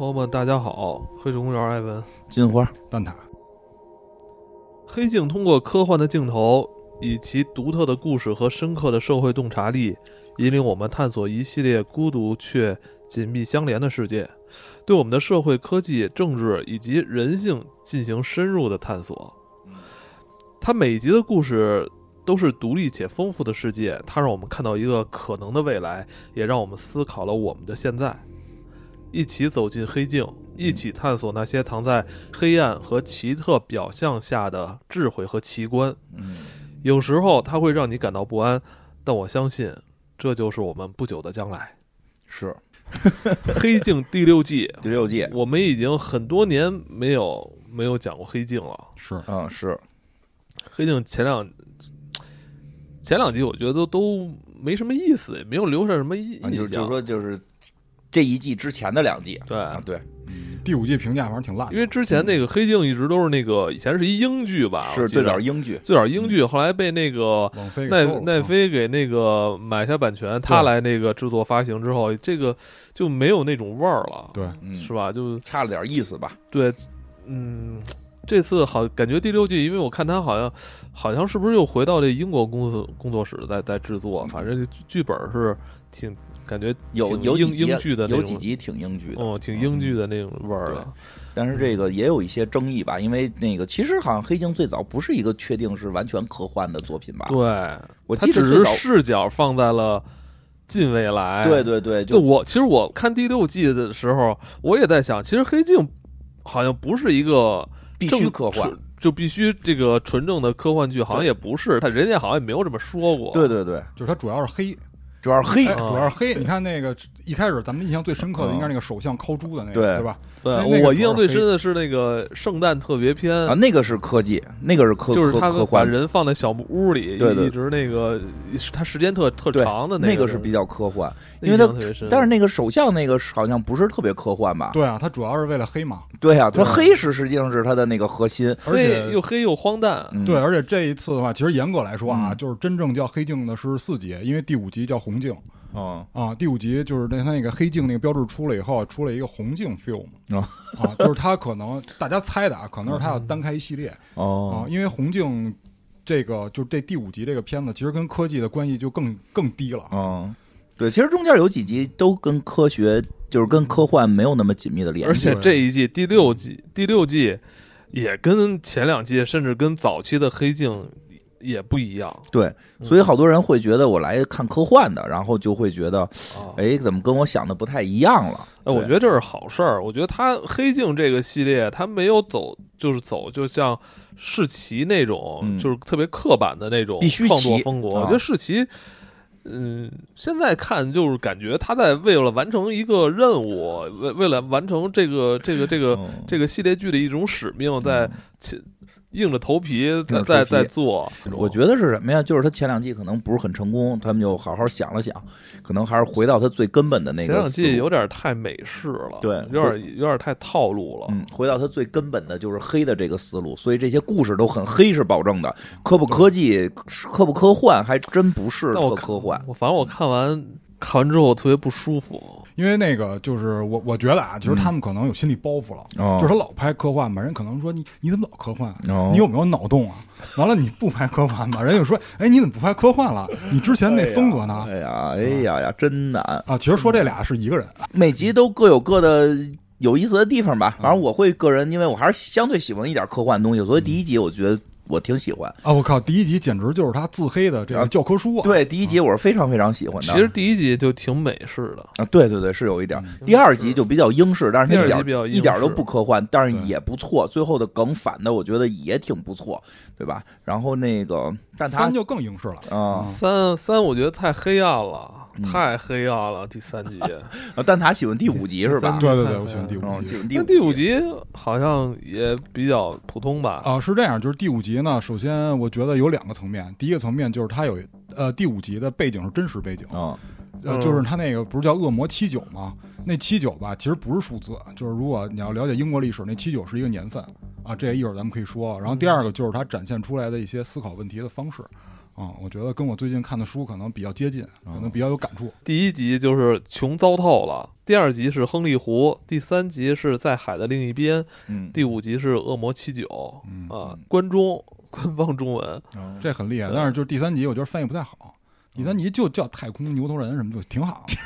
朋友们，大家好！黑水公园，艾文，金花，蛋挞。黑镜通过科幻的镜头，以其独特的故事和深刻的社会洞察力，引领我们探索一系列孤独却紧密相连的世界，对我们的社会、科技、政治以及人性进行深入的探索。它每集的故事都是独立且丰富的世界，它让我们看到一个可能的未来，也让我们思考了我们的现在。一起走进黑镜，一起探索那些藏在黑暗和奇特表象下的智慧和奇观。嗯，有时候它会让你感到不安，但我相信这就是我们不久的将来。是黑镜第六季，第六季，我们已经很多年没有没有讲过黑镜了。是，嗯，是黑镜前两前两集我觉得都都没什么意思，也没有留下什么印印象。啊就就说就是这一季之前的两季，对。啊，对，第五季评价反正挺烂，因为之前那个黑镜一直都是那个以前是一英剧吧，是最早英剧，最早英剧，后来被那个奈奈飞给那个买下版权，他来那个制作发行之后，这个就没有那种味儿了，对，嗯，是吧？就差了点意思吧？对，嗯，这次好感觉第六季，因为我看他好像好像是不是又回到这英国公司工作室在在制作，反正剧剧本是挺感觉有有几集英剧的有几集挺英剧的，哦，挺英剧的那种味儿的。但是这个也有一些争议吧，因为那个其实好像《黑镜》最早不是一个确定是完全科幻的作品吧？对，我只是记得只是，视角放在了近未来。对对对，就就我其实我看第六季的时候，我也在想，其实黑镜好像不是一个必正须科幻，，就必须这个纯正的科幻剧，好像也不是，他人家好像也没有这么说过。对对对，就是它主要是黑，主要是黑主要是黑。你看那个一开始咱们印象最深刻的嗯应该是那个首相敲猪的那个，对对吧？对，我印象最深的是那个圣诞特别篇啊，那个是科技，那个是科就是他们把人放在小木屋里，一直那个他时间特特长的那个是比较科幻，因为它印象特别深但是那个首相那个好像不是特别科幻吧？对啊，他主要是为了黑嘛。对啊，他黑是实际上是他的那个核心。而黑且又黑又荒诞。嗯对，而且这一次的话，其实严格来说啊，嗯就是真正叫黑镜的是四集，因为第五集叫红镜嗯啊。第五集就是那他那个黑镜那个标志出了以后，出了一个红镜 film 哦啊，就是他可能大家猜的啊，可能是他要单开一系列啊，哦，因为红镜这个就是这第五集这个片子，其实跟科技的关系就更更低了。啊，对，其实中间有几集都跟科学，就是跟科幻没有那么紧密的联系而。且这一季第六季第六季也跟前两季，甚至跟早期的黑镜也不一样。对，嗯所以好多人会觉得我来看科幻的，然后就会觉得，啊，哎，怎么跟我想的不太一样了？哎，我觉得这是好事儿。我觉得他黑镜这个系列，他没有走，就是走，就像世奇那种，嗯就是特别刻板的那种必须创作风格。啊我觉得世奇，嗯，现在看就是感觉他在为了完成一个任务，为为了完成这个这个这个、嗯这个系列剧的一种使命，在嗯其硬着头皮在在在做。我觉得是什么呀？就是他前两季可能不是很成功，他们就好好想了想，可能还是回到他最根本的那个前两季有点太美式了，对有点有点太套路了。嗯，回到他最根本的就是黑的这个思路，所以这些故事都很黑是保证的，科不科技、科不科幻还真不是特科幻。我反正我看完看完之后我特别不舒服。因为那个就是我我觉得啊，就是他们可能有心理包袱了，哦就是他老拍科幻嘛，人可能说你你怎么老科幻？哦你有没有脑洞啊？完了你不拍科幻吧，人就说哎你怎么不拍科幻了？你之前那风格呢？哎呀，哎呀呀，真难！啊，其实说这俩是一个人，每集都各有各的有意思的地方吧。嗯反正我会个人，因为我还是相对喜欢一点科幻的东西，所以第一集我觉得我挺喜欢。啊！我靠，第一集简直就是他自黑的这啊个教科书啊！对，第一集我是非常非常喜欢的。其实第一集就挺美式的，啊，对对对，是有一点。嗯第二集就比较英式，但是它一第二集比较英式点一点都不科幻，但是也不错。最后的梗反的，我觉得也挺不错，对吧？然后那个，但他三就更英式了。啊，三三我觉得太黑暗了，嗯太黑暗了。第三集，啊但他喜欢第五集是吧？对对对，我喜欢第五嗯，集那第第五集好像也比较普通吧？啊，是这样，就是第五集呢，首先我觉得有两个层面，第一个层面就是它有呃第五集的背景是真实背景，啊，呃，嗯就是它那个不是叫恶魔七九吗？那七九吧，其实不是数字，就是如果你要了解英国历史，那七九是一个年份啊，这一会儿咱们可以说。然后第二个就是它展现出来的一些思考问题的方式啊，我觉得跟我最近看的书可能比较接近，可能比较有感触。第一集就是穷糟透了，第二集是亨利湖，第三集是在海的另一边，嗯，第五集是恶魔七九嗯，啊，关中 官方中文，嗯这很厉害。但是就是第三集，我觉得翻译不太好。第三集就叫太空牛头人什么就挺好。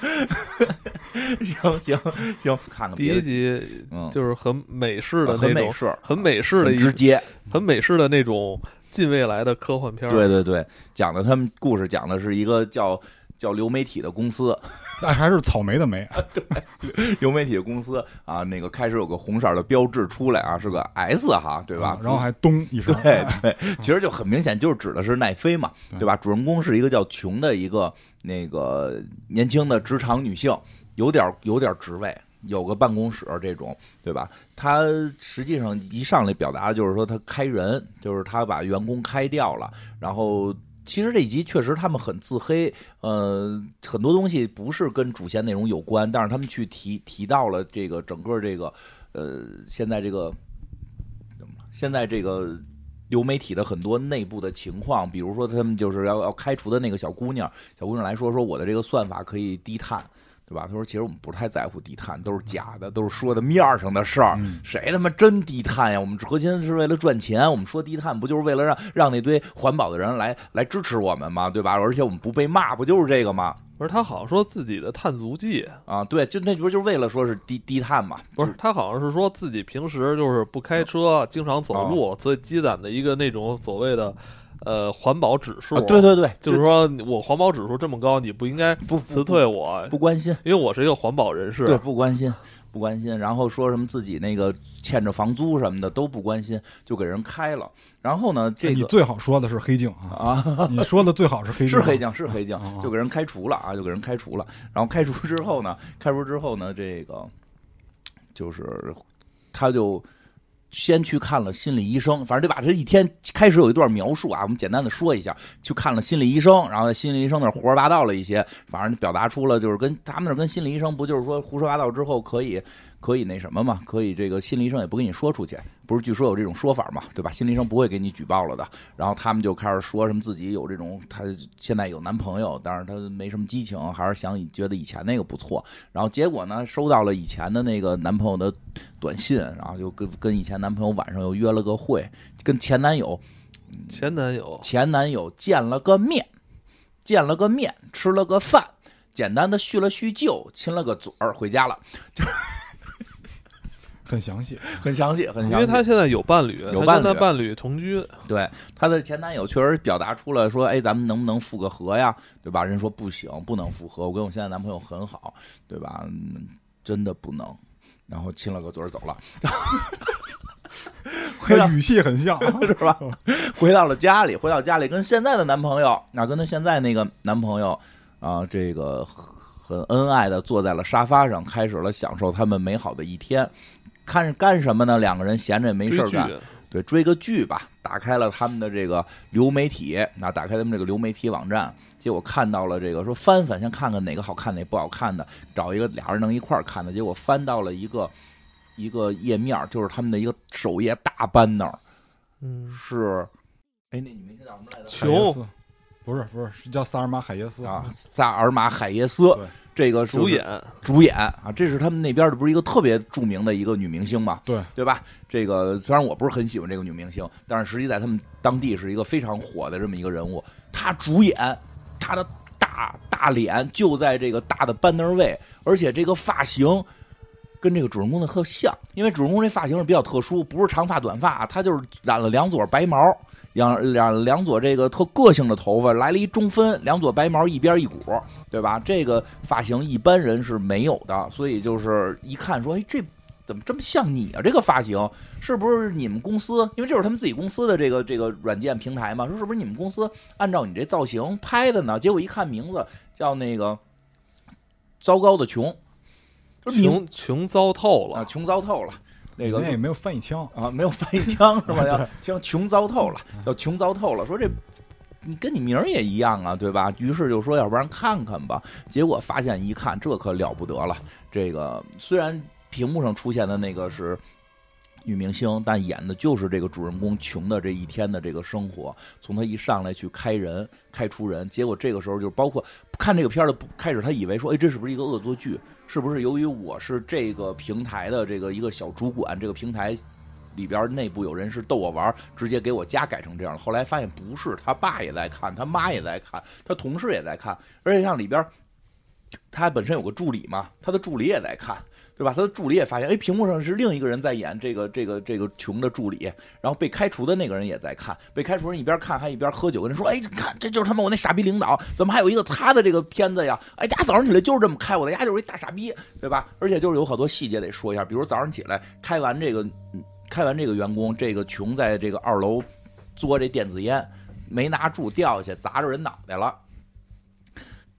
行行行，看看第一集嗯，就是很美式的那种，很美式，很美式的一接。很美式的那种近未来的科幻片儿。对对对，讲的他们故事讲的是一个叫叫流媒体的公司，那还是草莓的莓，对流媒体的公司啊，那个开始有个红色的标志出来啊，是个 S 哈，对吧？啊然后还咚一声，对对，其实就很明显就是指的是奈飞嘛，对对吧？主人公是一个叫琼的一个那个年轻的职场女性，有点有点职位，有个办公室这种，对吧？他实际上一上来表达的就是说他开人，就是他把员工开掉了，然后。其实这一集确实他们很自黑，呃，很多东西不是跟主线内容有关，但是他们去提提到了这个整个这个，呃，现在这个现在这个流媒体的很多内部的情况，比如说他们就是要要开除的那个小姑娘，小姑娘来说说我的这个算法可以低碳。对吧？他说：“其实我们不太在乎低碳，都是假的，都是说的面儿上的事儿。嗯谁他妈真低碳呀？我们核心是为了赚钱。我们说低碳，不就是为了让让那堆环保的人来来支持我们吗？对吧？而且我们不被骂，不就是这个吗？不是他好像说自己的碳足迹，啊，对，就那不就是为了说是低低碳嘛？不是他好像是说自己平时就是不开车，经常走路，所以积攒的一个那种所谓的呃环保指数。啊，对对对，就是说我环保指数这么高，你不应该不辞退我，不关心，因为我是一个环保人士。对，不关心，不关心。然后说什么自己那个欠着房租什么的都不关心，就给人开了。然后呢，这个你最好说的是黑镜啊，啊，你说的最好是黑镜，是黑镜，是黑镜啊，就给人开除了啊，就给人开除了。然后开除之后呢，开除之后呢，这个就是他就。先去看了心理医生，反正得把？这一天开始有一段描述啊，我们简单的说一下。去看了心理医生，然后在心理医生那儿胡说八道了一些，反正表达出了就是跟他们那儿跟心理医生不就是说胡说八道之后可以可以那什么嘛？可以这个心理医生也不跟你说出去，不是？据说有这种说法嘛，对吧？心理医生不会给你举报了的。然后他们就开始说什么自己有这种，他现在有男朋友，但是他没什么激情，还是想觉得以前那个不错。然后结果呢，收到了以前的那个男朋友的短信，然后就跟跟以前男朋友晚上又约了个会，跟前男友前男友前男友见了个面，见了个面，吃了个饭，简单的叙了叙旧，亲了个嘴儿，回家了，很详细，很详细，很详细。因为他现在有伴侣，有伴侣伴侣同居，对她的前男友确实表达出了说，哎，咱们能不能复个合呀？对吧？人说不行，不能复合。我跟我现在男朋友很好，对吧？嗯，真的不能。然后亲了个嘴儿走了，回到语气很像，是吧？回到了家里，回到家里跟现在的男朋友，啊，跟她现在那个男朋友啊，这个很恩爱的坐在了沙发上，开始了享受他们美好的一天。看干什么呢？两个人闲着也没事儿干，对，追个剧吧。打开了他们的这个流媒体，那打开他们这个流媒体网站，结果看到了这个说翻翻，先看看哪个好看，哪不好看的，找一个俩人能一块儿看的。结果翻到了一个一个页面，就是他们的一个首页大 banner，嗯，是，哎，那你明星叫什么来着？穷海耶斯，不是不是是叫萨尔玛海耶斯啊，萨尔玛海耶斯，这个是主演主演啊，这是他们那边的，不是一个特别著名的一个女明星嘛？对对吧？这个虽然我不是很喜欢这个女明星，但是实际在他们当地是一个非常火的这么一个人物。她主演，她的大大脸就在这个大的 banner 位，而且这个发型跟这个主人公的特像，因为主人公这发型是比较特殊，不是长发短发，他就是染了两撮白毛。两两两撮这个特个性的头发，来了一中分，两撮白毛一边一股，对吧？这个发型一般人是没有的，所以就是一看说，哎，这怎么这么像你啊？这个发型是不是你们公司？因为这是他们自己公司的这个这个软件平台嘛，说是不是你们公司按照你这造型拍的呢？结果一看名字叫那个糟糕的穷，就是穷穷糟透了啊，了，穷糟透了。那个那也没有翻译腔，啊，没有翻译腔是吧？叫叫穷糟透了，叫穷糟透了。说这你跟你名儿也一样啊，对吧？于是就说要不然看看吧。结果发现一看，这可了不得了。这个虽然屏幕上出现的那个是女明星，但演的就是这个主人公穷的这一天的这个生活。从他一上来去开人、开除人，结果这个时候就包括看这个片儿的开始，他以为说，哎，这是不是一个恶作剧？是不是由于我是这个平台的这个一个小主管，这个平台里边内部有人是逗我玩，直接给我家改成这样了？后来发现不是，他爸也在看，他妈也在看，他同事也在看，而且像里边他本身有个助理嘛，他的助理也在看。对吧？他的助理也发现，哎，屏幕上是另一个人在演这个这个这个穷的助理，然后被开除的那个人也在看，被开除人一边看还一边喝酒，跟人说，哎，看这就是他妈我那傻逼领导，怎么还有一个他的这个片子呀？哎，家早上起来就是这么开，我的家就是一大傻逼，对吧？而且就是有好多细节得说一下，比如早上起来开完这个开完这个员工，这个穷在这个二楼做这电子烟，没拿住掉下去砸着人脑袋了，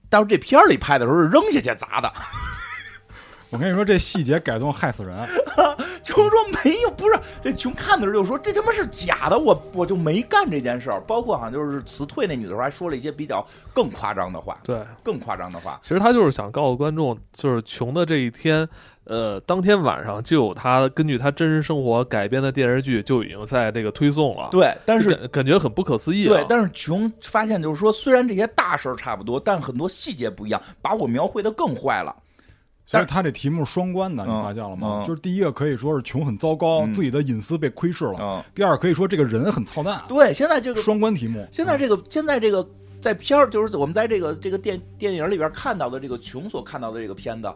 但是这片儿里拍的时候是扔下去砸的。我跟你说，这细节改动害死人。就说没有，不是这穷看的时候就说这他妈是假的，我我就没干这件事儿。包括好像就是辞退那女的时候，还说了一些比较更夸张的话。对，更夸张的话。其实他就是想告诉观众，就是穷的这一天，呃，当天晚上就有他根据他真实生活改编的电视剧就已经在这个推送了。对，但是感觉很不可思议。对，但是穷发现就是说，虽然这些大事儿差不多，但很多细节不一样，把我描绘的更坏了。但是他这题目双关的，你发现了吗？就是第一个可以说是穷很糟糕，自己的隐私被窥视了；第二可以说这个人很操蛋。对，现在这个双关题目，现在这个现在这个在片儿，就是我们在这个这个电电影里边看到的这个穷所看到的这个片子。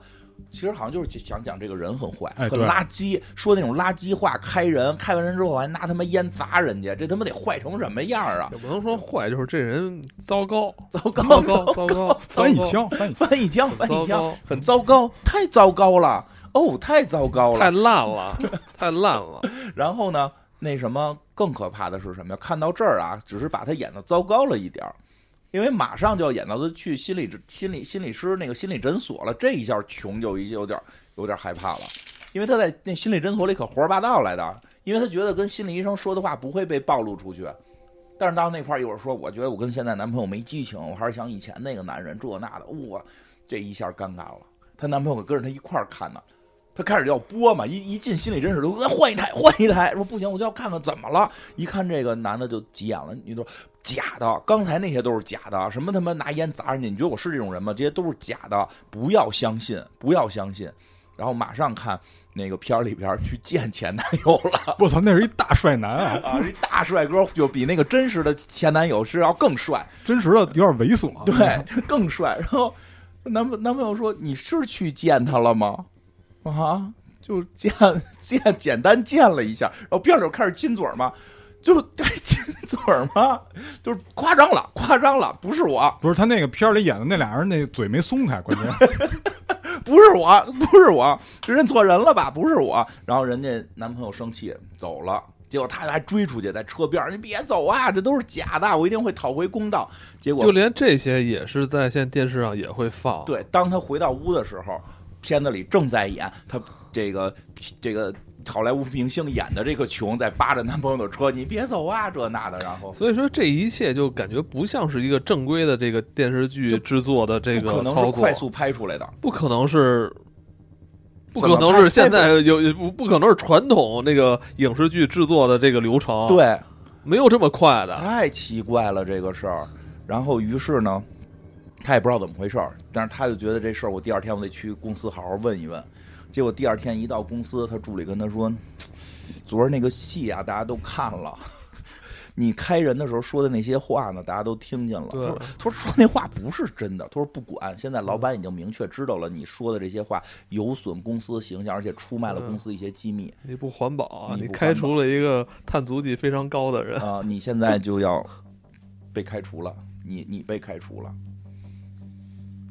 其实好像就是想讲这个人很坏，很垃圾，说那种垃圾话，开人，开完人之后还拿他妈烟砸人家，这他妈得坏成什么样啊？也不能说坏，就是这人糟糕，糟糕，糟糕，糟糕，翻译腔，翻译腔，翻译腔，很糟糕，太糟糕了，哦，太糟糕了，太烂了，太烂了。然后呢，那什么更可怕的是什么呀？看到这儿啊，只是把他演的糟糕了一点儿。因为马上就要演到他去心理心理心理师那个心理诊所了，这一下穷就已经有点有点害怕了，因为他在那心理诊所里可胡说八道来的，因为他觉得跟心理医生说的话不会被暴露出去，但是到那块儿一会儿说，我觉得我跟现在男朋友没激情，我还是想以前那个男人这那的，哇，这一下尴尬了，她男朋友可跟着她一块儿看呢。他开始要播嘛，一一进心理诊室就换一台，换一台，说不行，我就要看看怎么了。一看这个男的就急眼了，你说假的，刚才那些都是假的，什么他妈拿烟砸人家，你觉得我是这种人吗？这些都是假的，不要相信，不要相信。然后马上看那个片儿里边去见前男友了。我操，那是一大帅男啊，啊，一大帅哥，就比那个真实的前男友是要更帅，真实的有点猥琐，对，更帅。然后男男朋友说：“你是去见他了吗？”啊，就见见简单见了一下，然后边里开始亲嘴嘛，就是该亲嘴嘛？就是夸张了，夸张了，不是我，不是他那个片里演的那俩人，那嘴没松开，关键 不是我，不是我，认错人了吧？不是我，然后人家男朋友生气走了，结果他还追出去，在车边儿你别走啊，这都是假的，我一定会讨回公道。结果就连这些也是在线电视上也会放。对，当他回到屋的时候。片子里正在演他这个这个好莱坞明星演的这个穷在扒着男朋友的车，你别走啊，这那的，然后所以说这一切就感觉不像是一个正规的这个电视剧制作的这个可能是快速拍出来的，不可能是，不可能是现在有不不可能是传统那个影视剧制作的这个流程，对，没有这么快的，太奇怪了这个事儿，然后于是呢。他也不知道怎么回事儿，但是他就觉得这事儿，我第二天我得去公司好好问一问。结果第二天一到公司，他助理跟他说：“昨儿那个戏啊，大家都看了。你开人的时候说的那些话呢，大家都听见了。他说：他说说那话不是真的。他说不管，现在老板已经明确知道了，你说的这些话有损公司形象，而且出卖了公司一些机密。你不环保啊！你开除了一个碳足迹非常高的人啊！你现在就要被开除了，你你被开除了。”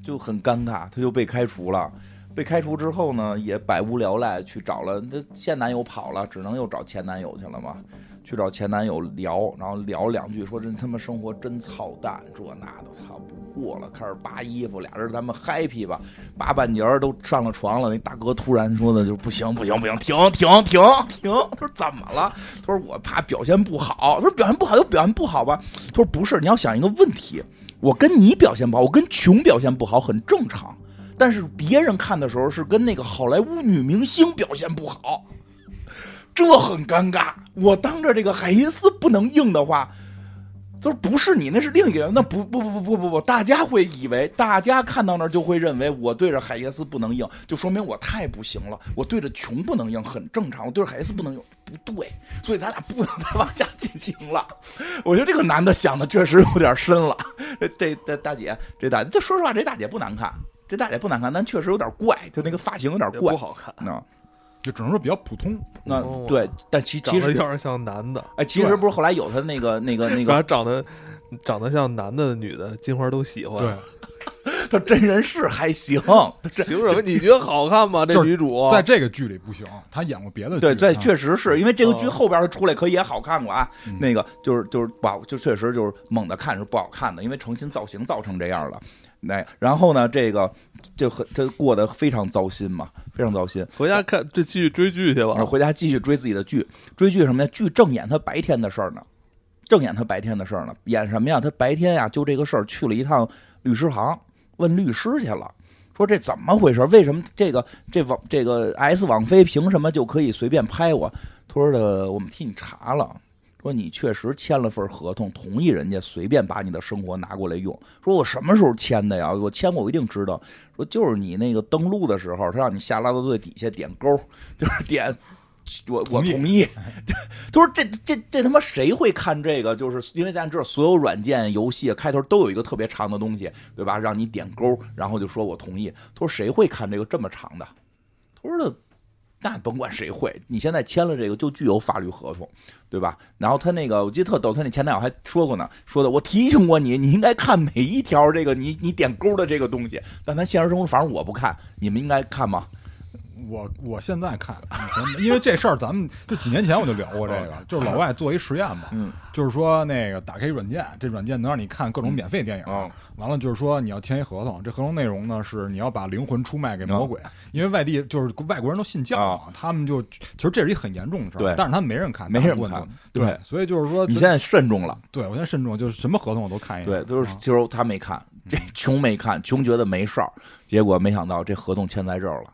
就很尴尬，他就被开除了。被开除之后呢，也百无聊赖，去找了那现男友跑了，只能又找前男友去了嘛。去找前男友聊，然后聊两句，说这他妈生活真操蛋，这那的，操不过了。开始扒衣服，俩人咱们 happy 吧，扒半截儿都上了床了。那大哥突然说的就不行不行不行，停停停停。他说怎么了？他说我怕表现不好。他说表现不好就表现不好吧。他说不是，你要想一个问题。我跟你表现不好，我跟穷表现不好很正常，但是别人看的时候是跟那个好莱坞女明星表现不好，这很尴尬。我当着这个海因斯不能硬的话。就是不是你，那是另一个人。那不不不不不不不，大家会以为，大家看到那儿就会认为我对着海耶斯不能硬，就说明我太不行了。我对着穷不能硬，很正常。我对着海耶斯不能硬，不对。所以咱俩不能再往下进行了。我觉得这个男的想的确实有点深了。这这大姐，这大，这说实话，这大姐不难看，这大姐不难看，但确实有点怪，就那个发型有点怪，不好看。那。就只能说比较普通，那对，但其其实有点像男的。哎，其实不是后来有他那个那个那个长得长得像男的女的，金花都喜欢。对，他真人是还行，行什么？你觉得好看吗？这女主在这个剧里不行，她演过别的。对，在确实是因为这个剧后边她出来可以也好看过啊。那个就是就是不好，就确实就是猛的看是不好看的，因为重新造型造成这样了。那然后呢，这个就很他过得非常糟心嘛。非常糟心，回家看这继续追剧去吧。回家继续追自己的剧，追剧什么呀？剧正演他白天的事儿呢，正演他白天的事儿呢。演什么呀？他白天呀，就这个事儿去了一趟律师行，问律师去了，说这怎么回事？为什么这个这网这个 S 网飞凭什么就可以随便拍我？他说的，我们替你查了。说你确实签了份合同，同意人家随便把你的生活拿过来用。说我什么时候签的呀？我签过，我一定知道。说就是你那个登录的时候，他让你下拉到最底下点勾，就是点我我同意。他说 这这这他妈谁会看这个？就是因为咱知道所有软件游戏开头都有一个特别长的东西，对吧？让你点勾，然后就说我同意。他说谁会看这个这么长的？他说的。那甭管谁会，你现在签了这个就具有法律合同，对吧？然后他那个我记得特逗，他那前男友还说过呢，说的我提醒过你，你应该看每一条这个你你点勾的这个东西。但咱现实生活反正我不看，你们应该看吗？我我现在看，因为这事儿咱们就几年前我就聊过这个，就是老外做一实验嘛，就是说那个打开软件，这软件能让你看各种免费电影，完了就是说你要签一合同，这合同内容呢是你要把灵魂出卖给魔鬼，因为外地就是外国人都信教嘛，他们就其实这是一很严重的事儿，但是他们没人看，没人看，对，所以就是说你现在慎重了，对我现在慎重，就是什么合同我都看一眼，对，就是就是他没看，这穷没看，穷觉得没事儿，结果没想到这合同签在这儿了。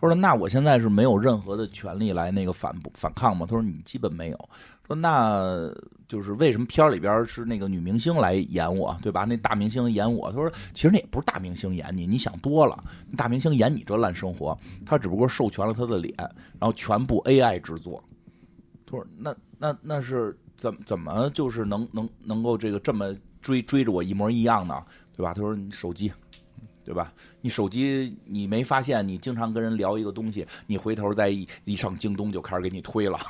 他说：“那我现在是没有任何的权利来那个反反抗吗？”他说：“你基本没有。”说：“那就是为什么片儿里边是那个女明星来演我，对吧？那大明星演我。”他说：“其实那也不是大明星演你，你想多了。大明星演你这烂生活，他只不过授权了他的脸，然后全部 AI 制作。”他说：“那那那是怎怎么就是能能能够这个这么追追着我一模一样呢？对吧？”他说：“你手机。”对吧？你手机你没发现？你经常跟人聊一个东西，你回头再一一上京东就开始给你推了。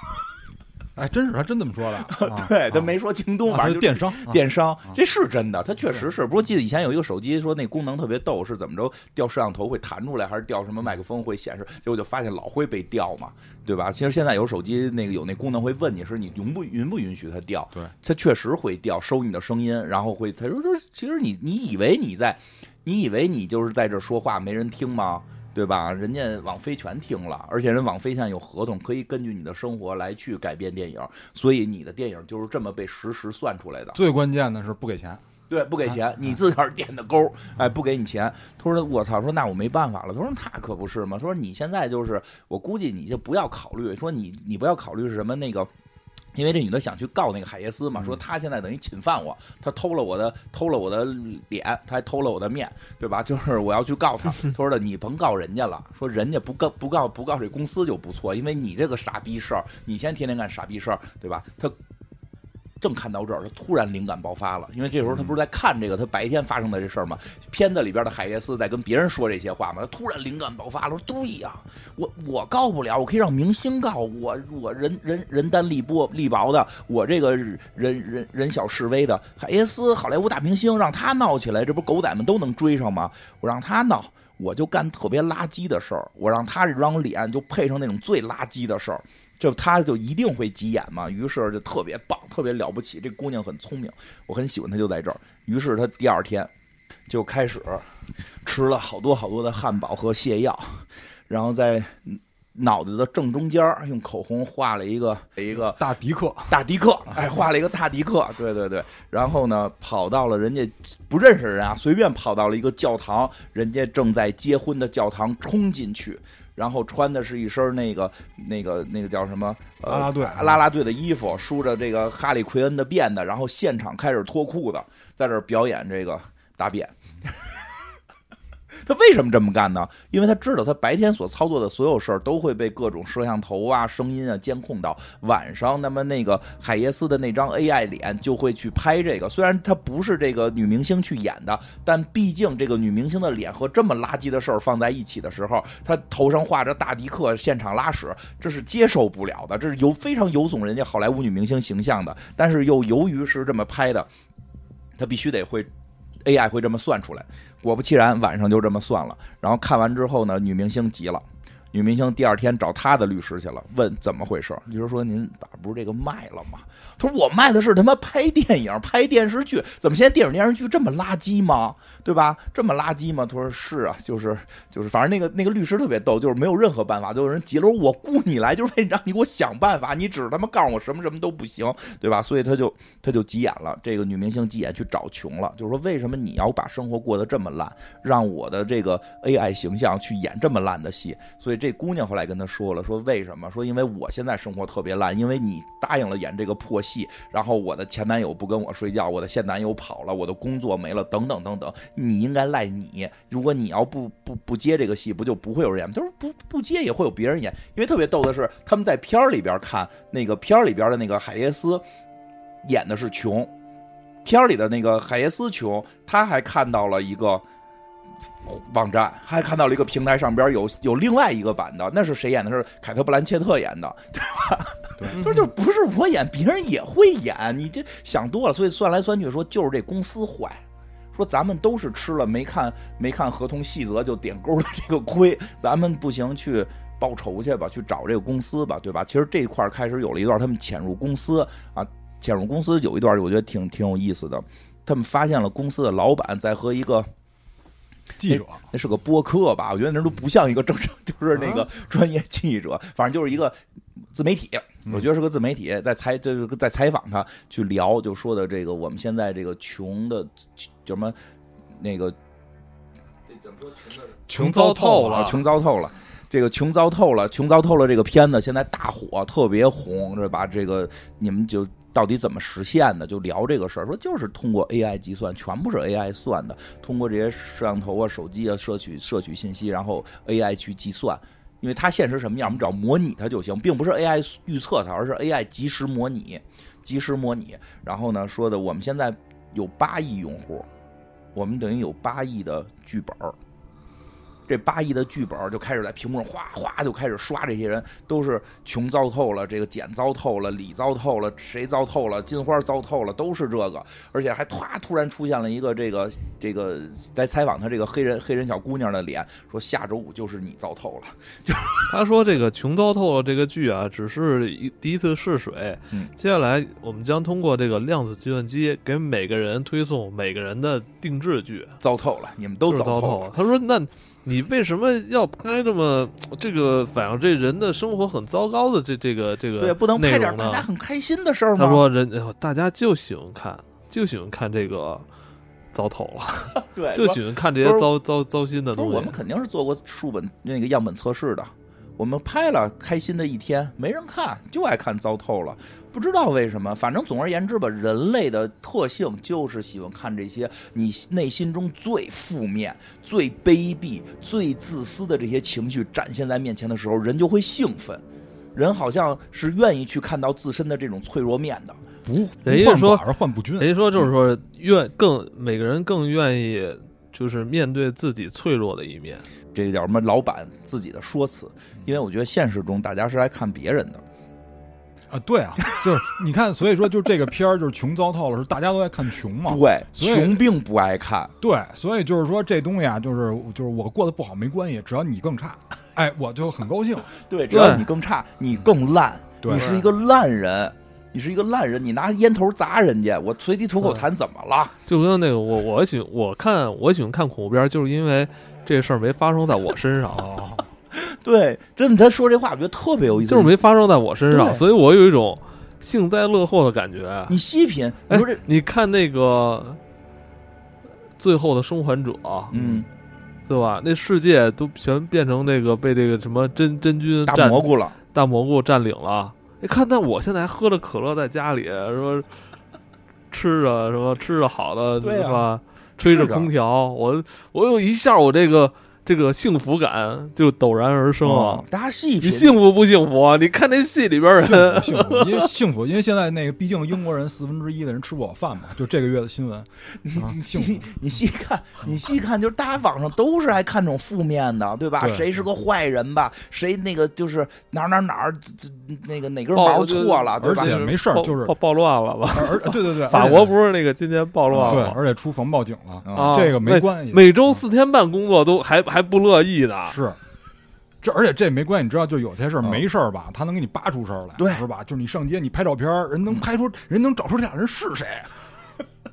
哎，真是他真这么说的。对他没说京东，反正就电商。电商这是真的，他确实是。不过记得以前有一个手机说那功能特别逗，是怎么着？掉摄像头会弹出来，还是掉什么麦克风会显示？结果就发现老会被掉嘛，对吧？其实现在有手机那个有那功能会问你是你允不允不允许它掉？对，它确实会掉，收你的声音，然后会他说说，其实你你以为你在。你以为你就是在这说话没人听吗？对吧？人家网飞全听了，而且人网飞现在有合同，可以根据你的生活来去改编电影，所以你的电影就是这么被实时算出来的。最关键的是不给钱，对，不给钱，你自个儿点的勾，哎，不给你钱。他说：“我操！”说那我没办法了。他说：“那可不是嘛。”他说：“你现在就是，我估计你就不要考虑，说你你不要考虑是什么那个。”因为这女的想去告那个海耶斯嘛，说他现在等于侵犯我，他偷了我的偷了我的脸，他还偷了我的面，对吧？就是我要去告他。他说的你甭告人家了，说人家不告不告不告这公司就不错，因为你这个傻逼事儿，你先天天干傻逼事儿，对吧？他。正看到这儿，他突然灵感爆发了，因为这时候他不是在看这个他白天发生的这事儿吗？片子里边的海耶斯在跟别人说这些话嘛，他突然灵感爆发了，说对呀，我我告不了，我可以让明星告我，我人人人单力薄力薄的，我这个人人人小势微的海耶斯，好莱坞大明星，让他闹起来，这不狗仔们都能追上吗？我让他闹，我就干特别垃圾的事儿，我让他这张脸就配上那种最垃圾的事儿。就他就一定会急眼嘛，于是就特别棒，特别了不起。这姑娘很聪明，我很喜欢她，就在这儿。于是他第二天就开始吃了好多好多的汉堡和泻药，然后在脑袋的正中间用口红画了一个一个大迪克，大迪克，哎，画了一个大迪克，对对对。然后呢，跑到了人家不认识的人啊，随便跑到了一个教堂，人家正在结婚的教堂，冲进去。然后穿的是一身那个那个那个叫什么拉拉队拉拉队的衣服，梳着这个哈利奎恩的辫子，然后现场开始脱裤子，在这儿表演这个大便。他为什么这么干呢？因为他知道他白天所操作的所有事儿都会被各种摄像头啊、声音啊监控到。晚上，那么那个海耶斯的那张 AI 脸就会去拍这个。虽然他不是这个女明星去演的，但毕竟这个女明星的脸和这么垃圾的事儿放在一起的时候，她头上画着大迪克现场拉屎，这是接受不了的。这是有非常有损人家好莱坞女明星形象的。但是又由于是这么拍的，他必须得会 AI 会这么算出来。果不其然，晚上就这么算了。然后看完之后呢，女明星急了。女明星第二天找她的律师去了，问怎么回事。律师说：“您把不是这个卖了吗？”他说：“我卖的是他妈拍电影、拍电视剧，怎么现在电影电视剧这么垃圾吗？对吧？这么垃圾吗？”他说：“是啊，就是就是，反正那个那个律师特别逗，就是没有任何办法，就有人急了，我雇你来就是为让你给我想办法，你只他妈告诉我什么什么都不行，对吧？所以他就他就急眼了。这个女明星急眼去找穷了，就是说为什么你要把生活过得这么烂，让我的这个 AI 形象去演这么烂的戏？所以。这姑娘后来跟他说了，说为什么？说因为我现在生活特别烂，因为你答应了演这个破戏，然后我的前男友不跟我睡觉，我的现男友跑了，我的工作没了，等等等等，你应该赖你。如果你要不不不接这个戏，不就不会有人演？他说不不接也会有别人演，因为特别逗的是，他们在片儿里边看那个片儿里边的那个海耶斯演的是穷，片儿里的那个海耶斯穷，他还看到了一个。网站还看到了一个平台上边有有另外一个版的，那是谁演的？是凯特·布兰切特演的，对吧？他说就不是我演，别人也会演，你这想多了。所以算来算去说就是这公司坏，说咱们都是吃了没看没看合同细则就点勾的这个亏，咱们不行去报仇去吧，去找这个公司吧，对吧？其实这一块开始有了一段他们潜入公司啊，潜入公司有一段我觉得挺挺有意思的，他们发现了公司的老板在和一个。记者，那是个播客吧？我觉得那都不像一个正常，就是那个专业记者，反正就是一个自媒体。我觉得是个自媒体，在采就是在采访他，去聊，就说的这个我们现在这个穷的，叫什么那个，这怎么说穷的穷糟透了，穷糟透了，这个穷糟透了，穷糟透了。这个片子现在大火，特别红，是吧？这个你们就。到底怎么实现的？就聊这个事儿，说就是通过 AI 计算，全部是 AI 算的，通过这些摄像头啊、手机啊摄取摄取信息，然后 AI 去计算，因为它现实什么样，我们只要模拟它就行，并不是 AI 预测它，而是 AI 及时模拟，及时模拟。然后呢，说的我们现在有八亿用户，我们等于有八亿的剧本儿。这八亿的剧本就开始在屏幕上哗哗就开始刷，这些人都是穷糟透了，这个简糟透了，李糟透了，谁糟透了，金花糟透了，都是这个，而且还突突然出现了一个这个这个来采访他这个黑人黑人小姑娘的脸，说下周五就是你糟透了。就他说这个穷糟透了这个剧啊，只是一第一次试水，接下来我们将通过这个量子计算机给每个人推送每个人的定制剧。糟透了，你们都糟透了。他说那。你为什么要拍这么 这个反映这人的生活很糟糕的这这个这个对不能拍点大家很开心的事儿吗？他说人大家就喜欢看，就喜欢看这个糟透了，对，就喜欢看这些糟糟糟心的东西。我们肯定是做过数本那个样本测试的，我们拍了开心的一天，没人看，就爱看糟透了。不知道为什么，反正总而言之吧，人类的特性就是喜欢看这些你内心中最负面、最卑鄙、最自私的这些情绪展现在面前的时候，人就会兴奋。人好像是愿意去看到自身的这种脆弱面的。不，人家说而患不均。人家说就是说愿更每个人更愿意就是面对自己脆弱的一面。这个叫什么？老板自己的说辞。因为我觉得现实中大家是爱看别人的。啊，对啊，就是你看，所以说就这个片儿就是穷糟透了，是大家都爱看穷嘛？对，穷并不爱看。对，所以就是说这东西啊，就是就是我过得不好没关系，只要你更差，哎，我就很高兴。对，只要你更差，你更烂，你是一个烂人，你是一个烂人，你拿烟头砸人家，我随地吐口痰怎么了？就跟那个我我喜我看我喜欢看恐怖片，就是因为这事儿没发生在我身上。对，真的，他说这话我觉得特别有意思，就是没发生在我身上，所以我有一种幸灾乐祸的感觉。你细品，你说这，你看那个《最后的生还者》，嗯，对吧？那世界都全变成那个被这个什么真真菌大蘑菇了，大蘑菇占领了。你看，那我现在还喝着可乐，在家里说吃着什么吃着好的，对吧？吹着空调，我我有一下，我这个这个幸福感就陡然而生啊！嗯大家细你品，幸福不幸福啊？你看那戏里边人，幸福，因为幸福，因为现在那个毕竟英国人四分之一的人吃不饱饭嘛，就这个月的新闻。你啊你细你细看，你细看，就是大家网上都是爱看这种负面的，对吧？对谁是个坏人吧？谁那个就是哪儿哪儿哪儿这这那个哪根暴毛错了，对吧而？且没事儿就是暴暴乱了吧？而而对对对，法国不是那个今天暴乱对，了吗？而且出防暴警了，啊，这个没关系。每周四天半工作都还还不乐意呢。是，这而且这没关系，你知道，就有些事儿嗯没事儿吧，他能给你扒出事儿来，对是吧？就是你上街，你拍照片，人能拍出，人能找出这俩人是谁，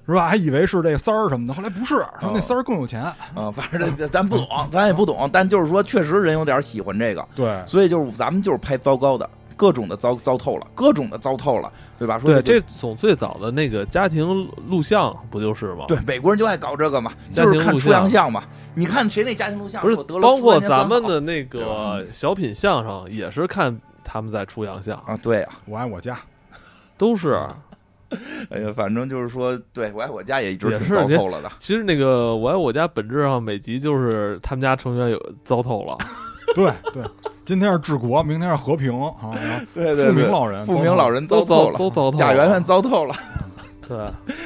是吧？还以为是这个三儿什么的，后来不是，说那三儿更有钱，啊，反正这咱不懂，咱也不懂，但就是说，确实人有点喜欢这个，对，所以就是咱们就是拍糟糕的，各种的糟糟透了，各种的糟透了，对吧？说对，这这从最早的那个家庭录像不就是吗？对美国人就爱搞这个嘛，家庭录就是看出洋相嘛。你看谁那家庭录像不是得了包括咱们的那个小品相声，也是看他们在出洋相，啊？对呀、我爱我家，都是。哎呀，反正就是说，对我爱我家也一直是糟透了的。其实那个《我爱我家》本质上每集就是他们家成员有糟透了，对 对，今天是治国，明天是和平啊，对对对，富明老人，富明老人都糟透了，都糟透了。贾圆圆糟透了。对，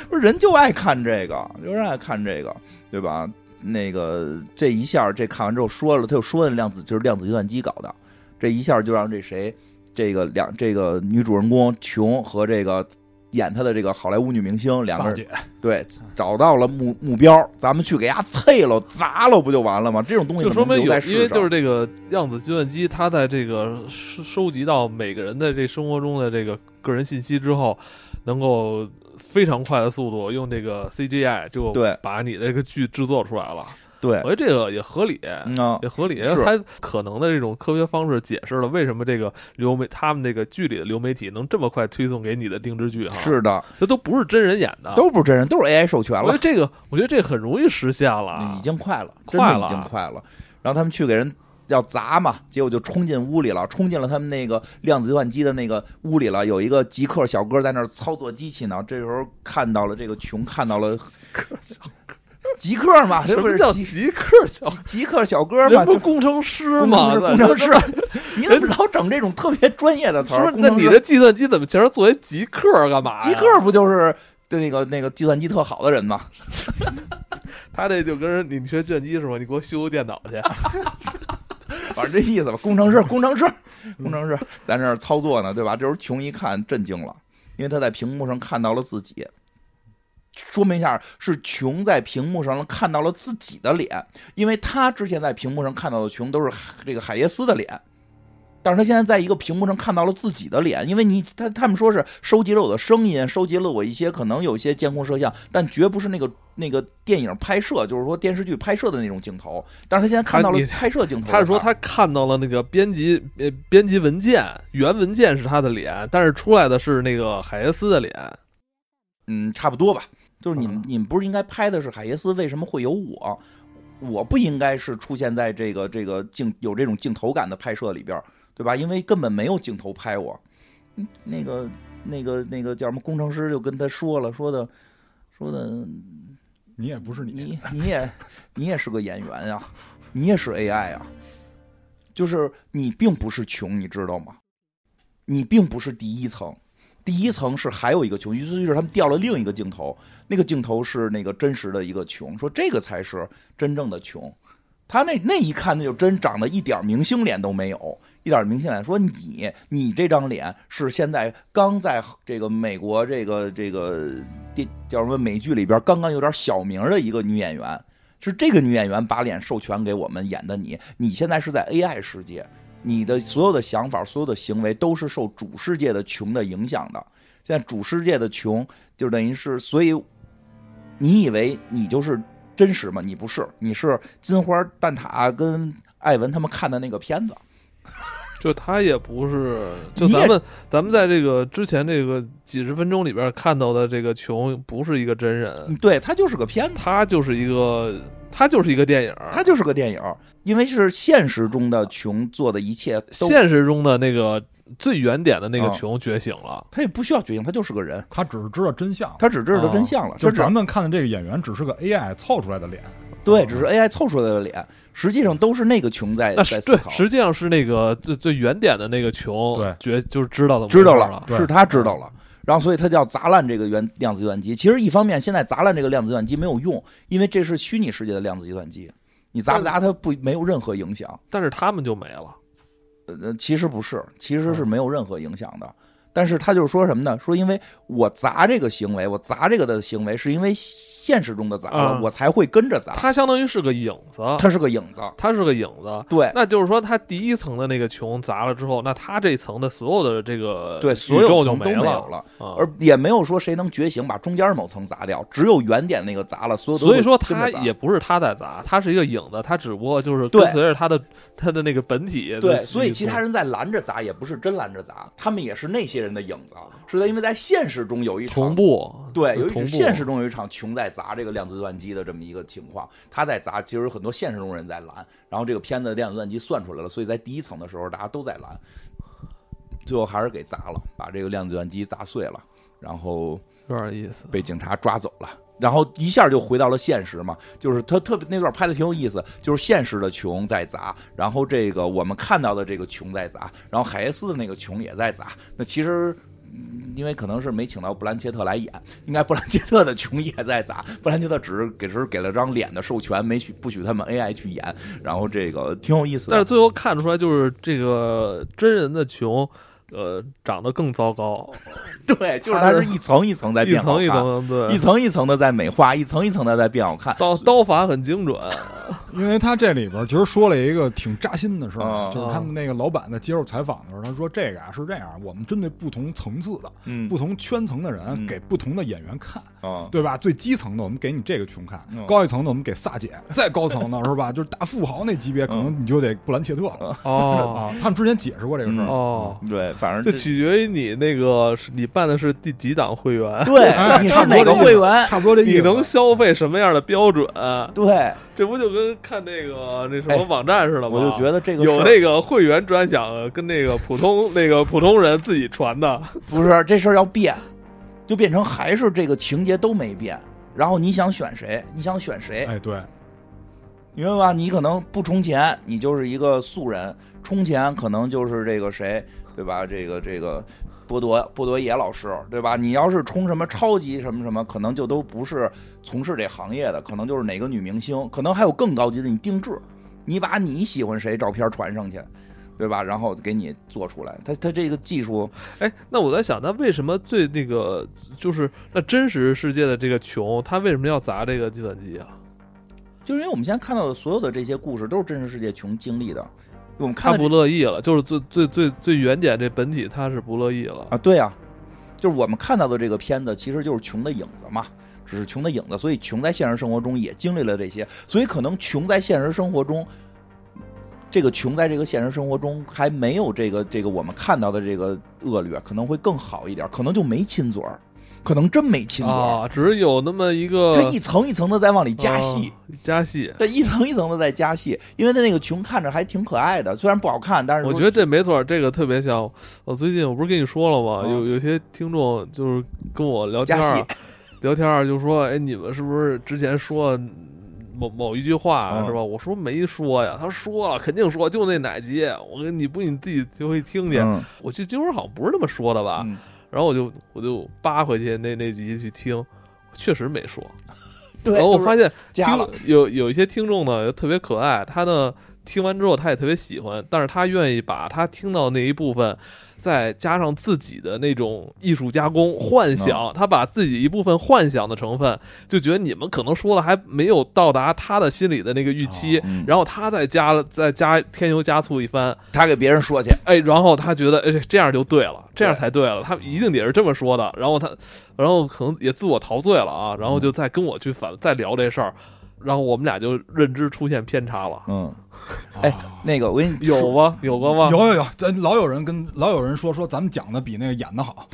不是人就爱看这个，有人爱看这个，对吧？那个这一下，这看完之后说了，他又说的量子就是量子计算机搞的，这一下就让这谁，这个两这个女主人公琼和这个演他的这个好莱坞女明星两个人，对找到了目目标，咱们去给伢啐了砸了不就完了吗？这种东西就说明有，因为就是这个量子计算机，它在这个收收集到每个人的这生活中的这个个人信息之后，能够非常快的速度用这个 CGI 就对把你这个剧制作出来了。对我，觉得这个也合理，嗯啊也合理。是它可能的这种科学方式解释了为什么这个流媒他们这个剧里的流媒体能这么快推送给你的定制剧哈。，是的，这都不是真人演的，都不是真人，都是 AI 授权了我觉得。这个，我觉得这很容易实现了，已经快了，快了真的已经快了。然后他们去给人要砸嘛，结果就冲进屋里了，冲进了他们那个量子计算机的那个屋里了。有一个极客小哥在那儿操作机器呢，这时候看到了这个琼，看到了极客嘛，这什么不是叫极客小？极客小哥嘛，人工程师工吗？程师，工程师，你怎么老整这种特别专业的词儿？那你这计算机怎么前面作为极客干嘛？极客不就是对那个那个计算机特好的人吗？他这就跟人你学计算机是吧？你给我修修电脑去。反正这意思吧，工程师，工程师，工程师在那儿操作呢，对吧？这时候琼一看震惊了，因为他在屏幕上看到了自己。说明一下，是琼在屏幕上看到了自己的脸，因为他之前在屏幕上看到的琼都是这个海耶斯的脸，但是他现在在一个屏幕上看到了自己的脸，因为你他他们说是收集了我的声音，收集了我一些可能有一些监控摄像，但绝不是那个那个电影拍摄，就是说电视剧拍摄的那种镜头。但是他现在看到了拍摄镜头的他是说他看到了那个编辑呃编辑文件，原文件是他的脸，但是出来的是那个海耶斯的脸。嗯，差不多吧。就是你们嗯你们不是应该拍的是海耶斯，为什么会有我？我不应该是出现在这个这个镜有这种镜头感的拍摄里边儿，对吧？因为根本没有镜头拍我。嗯那个那个那个叫什么工程师就跟他说了，说的说的你也不是你，你你也你也是个演员呀、你也是 AI 啊，就是你并不是穷，你知道吗？你并不是第一层，第一层是还有一个穷，于是就是他们调了另一个镜头，那个镜头是那个真实的一个穷，说这个才是真正的穷。他那那一看，那就真长得一点明星脸都没有，一点明星脸。说你你这张脸是现在刚在这个美国这个这个电叫什么美剧里边刚刚有点小名的一个女演员，是这个女演员把脸授权给我们演的你。你现在是在 AI 世界，你的所有的想法、所有的行为都是受主世界的穷的影响的。现在主世界的穷就等于是，所以你以为你就是真实吗？你不是，你是金花蛋挞跟艾文他们看的那个片子。就他也不是，就咱们咱们在这个之前这个几十分钟里边看到的这个琼，不是一个真人，对他就是个片子，他就是一个，他就是一个电影，他就是个电影，因为是现实中的琼做的一切，现实中的那个最原点的那个琼觉醒了，他也不需要觉醒，他就是个人，他只是知道真相，他只知道真相了，就咱们看的这个演员只是个 AI 凑出来的脸。对，只是 AI 凑出来的脸，实际上都是那个穷在在思考。实际上是那个最最原点的那个穷，对，觉就是知道的，知道了，是他知道了。然后，所以他叫砸烂这个原量子计算机。其实，一方面，现在砸烂这个量子计算机没有用，因为这是虚拟世界的量子计算机，你砸不砸它不没有任何影响。但是他们就没了。呃，其实不是，其实是没有任何影响的。但是他就是说什么呢？说因为我砸这个行为，我砸这个的行为是因为。现实中的砸了，我才会跟着砸。它相当于是个影子，它是个影子，它是个影子。对，那就是说，它第一层的那个穹砸了之后，那它这层的所有的这个对所有都没有了，而也没有说谁能觉醒把中间某层砸掉，只有原点那个砸了，所有所以说它也不是它在砸，它是一个影子，它只不过就是跟随着它的它的那个本体。对，所以其他人在拦着砸，也不是真拦着砸，他们也是那些人的影子，是在因为在现实中有一场同步，对，有一现实中有一场穷在砸这个量子计算机。的这么一个情况，他在砸，其实有很多现实中人在拦，然后这个片子量子计算机算出来了，所以在第一层的时候大家都在拦，最后还是给砸了，把这个量子计算机砸碎了，然后有点意思，被警察抓走了，然后一下就回到了现实嘛，就是他特别那段拍的挺有意思，就是现实的穷在砸，然后这个我们看到的这个穷在砸，然后海耶斯的那个穷也在砸，那其实。因为可能是没请到布兰切特来演，应该布兰切特的穷也在砸，布兰切特只是给是给了张脸的授权，没许不许他们 AI 去演，然后这个挺有意思的。但是最后看出来就是这个真人的穷。呃，长得更糟糕，对，就是它是一层一层在变好看，一层一层对，一层一层的在美化，一层一层的在变好看，刀刀法很精准。因为他这里边其实说了一个挺扎心的事儿，就是他们那个老板在接受采访的时候，他说这个啊是这样，我们针对不同层次的、不同圈层的人，给不同的演员看，对吧？最基层的我们给你这个穷看，高一层的我们给萨姐，再高层的是吧？就是大富豪那级别，可能你就得布兰切特了。哦，他们之前解释过这个事儿。哦，对。反正就取决于你那个，你办的是第几档会员？对，你是哪个会员？差不多这你能消费什么样的标准？对，这不就跟看那个那什么网站似的吗？我就觉得这个有那个会员专享，跟那个普通那个普通人自己传的，不是这事儿要变，就变成还是这个情节都没变。然后你想选谁？你想选谁？哎，对。明白吧？你可能不充钱，你就是一个素人；充钱，可能就是这个谁，对吧？这个这个波多波多野老师，对吧？你要是冲什么超级什么什么，可能就都不是从事这行业的，可能就是哪个女明星，可能还有更高级的，你定制，你把你喜欢谁照片传上去，对吧？然后给你做出来。他他这个技术，哎，那我在想，那为什么最那个就是那真实世界的这个穷，他为什么要砸这个计算机啊？就是因为我们现在看到的所有的这些故事都是真实世界穷经历的，我们看他不乐意了，就是最最最最原点这本体他是不乐意了啊，对啊，就是我们看到的这个片子其实就是穷的影子嘛，只是穷的影子，所以穷在现实生活中也经历了这些，所以可能穷在现实生活中，这个穷在这个现实生活中还没有这个这个我们看到的这个恶劣，可能会更好一点，可能就没亲嘴儿。可能真没亲嘴啊，只是有那么一个，他一层一层的在往里加戏，加戏，他一层一层的在加戏，因为他那个穷看着还挺可爱的，虽然不好看，但是我觉得这没错，这个特别像我最近我不是跟你说了吗？有有些听众就是跟我聊天，聊天就说，哎，你们是不是之前说某某一句话是吧？我说没说呀，他说了，肯定说，就那哪集，我跟你不你自己就会听见，我记得金好像不是那么说的吧？然后我就我就扒回去那那集去听，确实没说。然后我发现听有有一些听众呢特别可爱，他呢听完之后他也特别喜欢，但是他愿意把他听到那一部分。再加上自己的那种艺术加工、幻想，他把自己一部分幻想的成分，就觉得你们可能说的还没有到达他的心里的那个预期，然后他再加了再加添油加醋一番，他给别人说去，哎，然后他觉得哎这样就对了，这样才对了，他一定得是这么说的，然后他，然后可能也自我陶醉了啊，然后就再跟我去反再聊这事儿。然后我们俩就认知出现偏差了。嗯，哎，那个我给你有吗？有过吗？有有有，咱老有人跟老有人说说咱们讲的比那个演的好，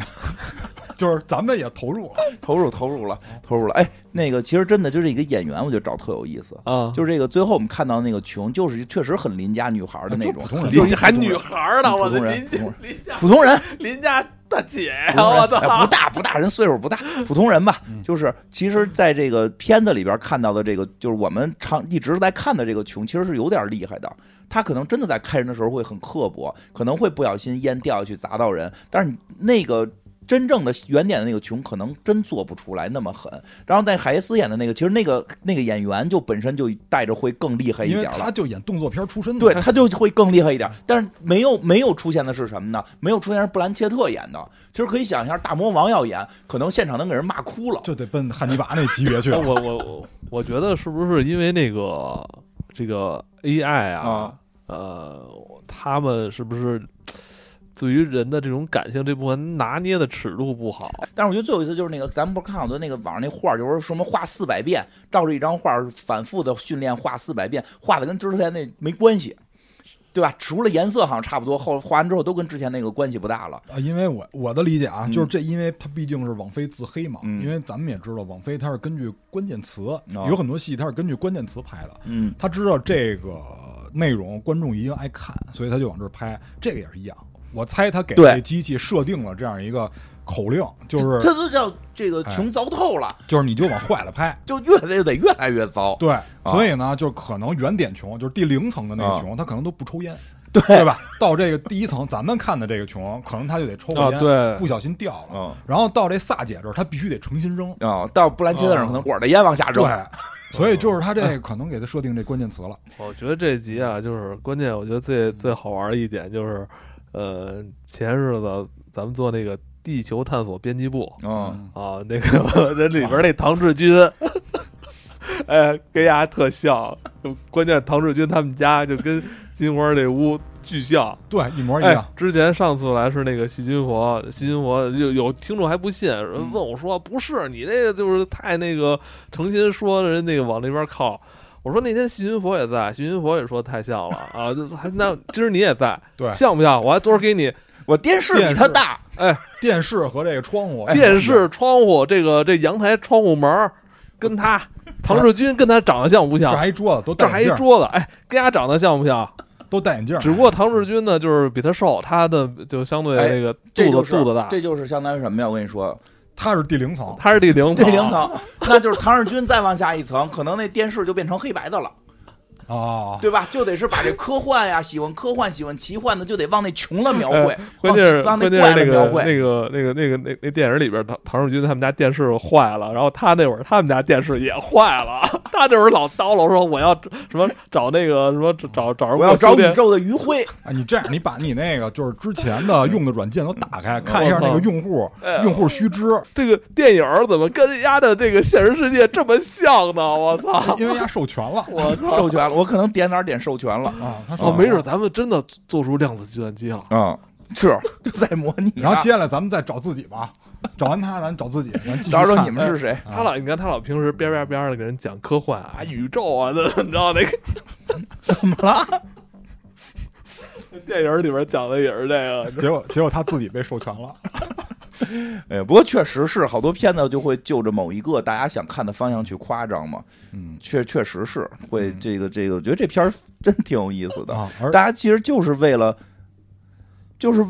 就是咱们也投入了，投入投入了，投入了。哎，那个其实真的就是一个演员，我觉得找特有意思啊。就是这个最后我们看到那个琼，就是确实很邻家女孩的那种，就是还女孩呢，我的邻家邻家普通人，邻家。大姐，我操，不大不大，人岁数不大，普通人吧。就是其实，在这个片子里边看到的这个，就是我们常一直在看的这个穷，其实是有点厉害的。他可能真的在开人的时候会很刻薄，可能会不小心烟掉下去砸到人，但是那个。真正的原点的那个穷，可能真做不出来那么狠。然后在海耶斯演的那个，其实那个那个演员就本身就带着会更厉害一点了。他就演动作片出身的，对他就会更厉害一点。但是没有没有出现的是什么呢？没有出现是布兰切特演的。其实可以想一下，大魔王要演，可能现场能给人骂哭了，就得奔汉尼拔那级别去了。我我我觉得是不是因为那个这个 AI 啊？呃，他们是不是？对于人的这种感性这部分拿捏的尺度不好，但是我觉得最有意思就是那个，咱们不是看好多那个网上那画，就是什么画四百遍，照着一张画反复的训练画四百遍，画的跟之前那没关系，对吧？除了颜色好像差不多，后画完之后都跟之前那个关系不大了。啊。因为我我的理解啊，就是这，因为它毕竟是网飞自黑嘛，因为咱们也知道网飞它是根据关键词，有很多戏它是根据关键词拍的，嗯，他知道这个内容观众一定爱看，所以他就往这拍，这个也是一样。我猜他给这机器设定了这样一个口令，就是这都叫这个穷糟透了，就是你就往坏了拍，就越来越得越来越糟。对，所以呢，就可能原点穷，就是第零层的那个穷，他可能都不抽烟，对对吧？到这个第一层，咱们看的这个穷，可能他就得抽个烟，对，不小心掉了。然后到这萨姐这儿，他必须得诚心扔啊。到布兰切那儿，可能管着烟往下扔。对，所以就是他这可能给他设定这关键词了。我觉得这集啊，就是关键，我觉得最最好玩的一点就是。呃，前日子咱们做那个地球探索编辑部，嗯啊，那个 那里边那唐志军，哎，跟丫特像，关键唐志军他们家就跟金花这屋巨像，对，一模一样。之前上次来是那个细菌佛，细菌佛有有听众还不信，问我说不是你这个就是太那个诚心说人那个往那边靠。我说那天细菌佛也在，细菌佛也说太像了啊！那 今儿你也在，对，像不像？我还多少给你，我电视比他大，哎，电视和这个窗户，电视窗户这个这阳台窗户门跟他 唐志军跟他长得像不像？这还一桌子都这还一桌子，哎，跟他长得像不像？都戴眼镜，只不过唐志军呢，就是比他瘦，他的就相对那个肚子肚子大，这就是相当于什么呀？我跟你说。他是第零层，他是第零 第零层，那就是唐日军再往下一层，可能那电视就变成黑白的了。哦，对吧？就得是把这科幻呀，喜欢科幻、喜欢奇幻的，就得往那穷了描绘，关键是往那怪了描绘。那个、那个、那个、那那电影里边，唐唐日军他们家电视坏了，然后他那会儿他们家电视也坏了，他那会儿老叨唠说我要什么找那个什么找找人，我要找宇宙的余晖。啊，你这样，你把你那个就是之前的用的软件都打开，看一下那个用户用户须知，这个电影怎么跟丫的这个现实世界这么像呢？我操！因为丫授权了，我授权了，我可能点哪点。授权了啊！哦，没准咱们真的做出量子计算机了啊！是就在模拟。然后接下来咱们再找自己吧，找完他咱找自己，找找你们是谁？他老你看他老平时边边边的给人讲科幻啊、宇宙啊的，你知道那个 怎么了？电影里边讲的也是这个，结果结果他自己被授权了。哎，不过确实是好多片子就会就着某一个大家想看的方向去夸张嘛。嗯，确确实是会这个这个，我觉得这片儿真挺有意思的。而大家其实就是为了，就是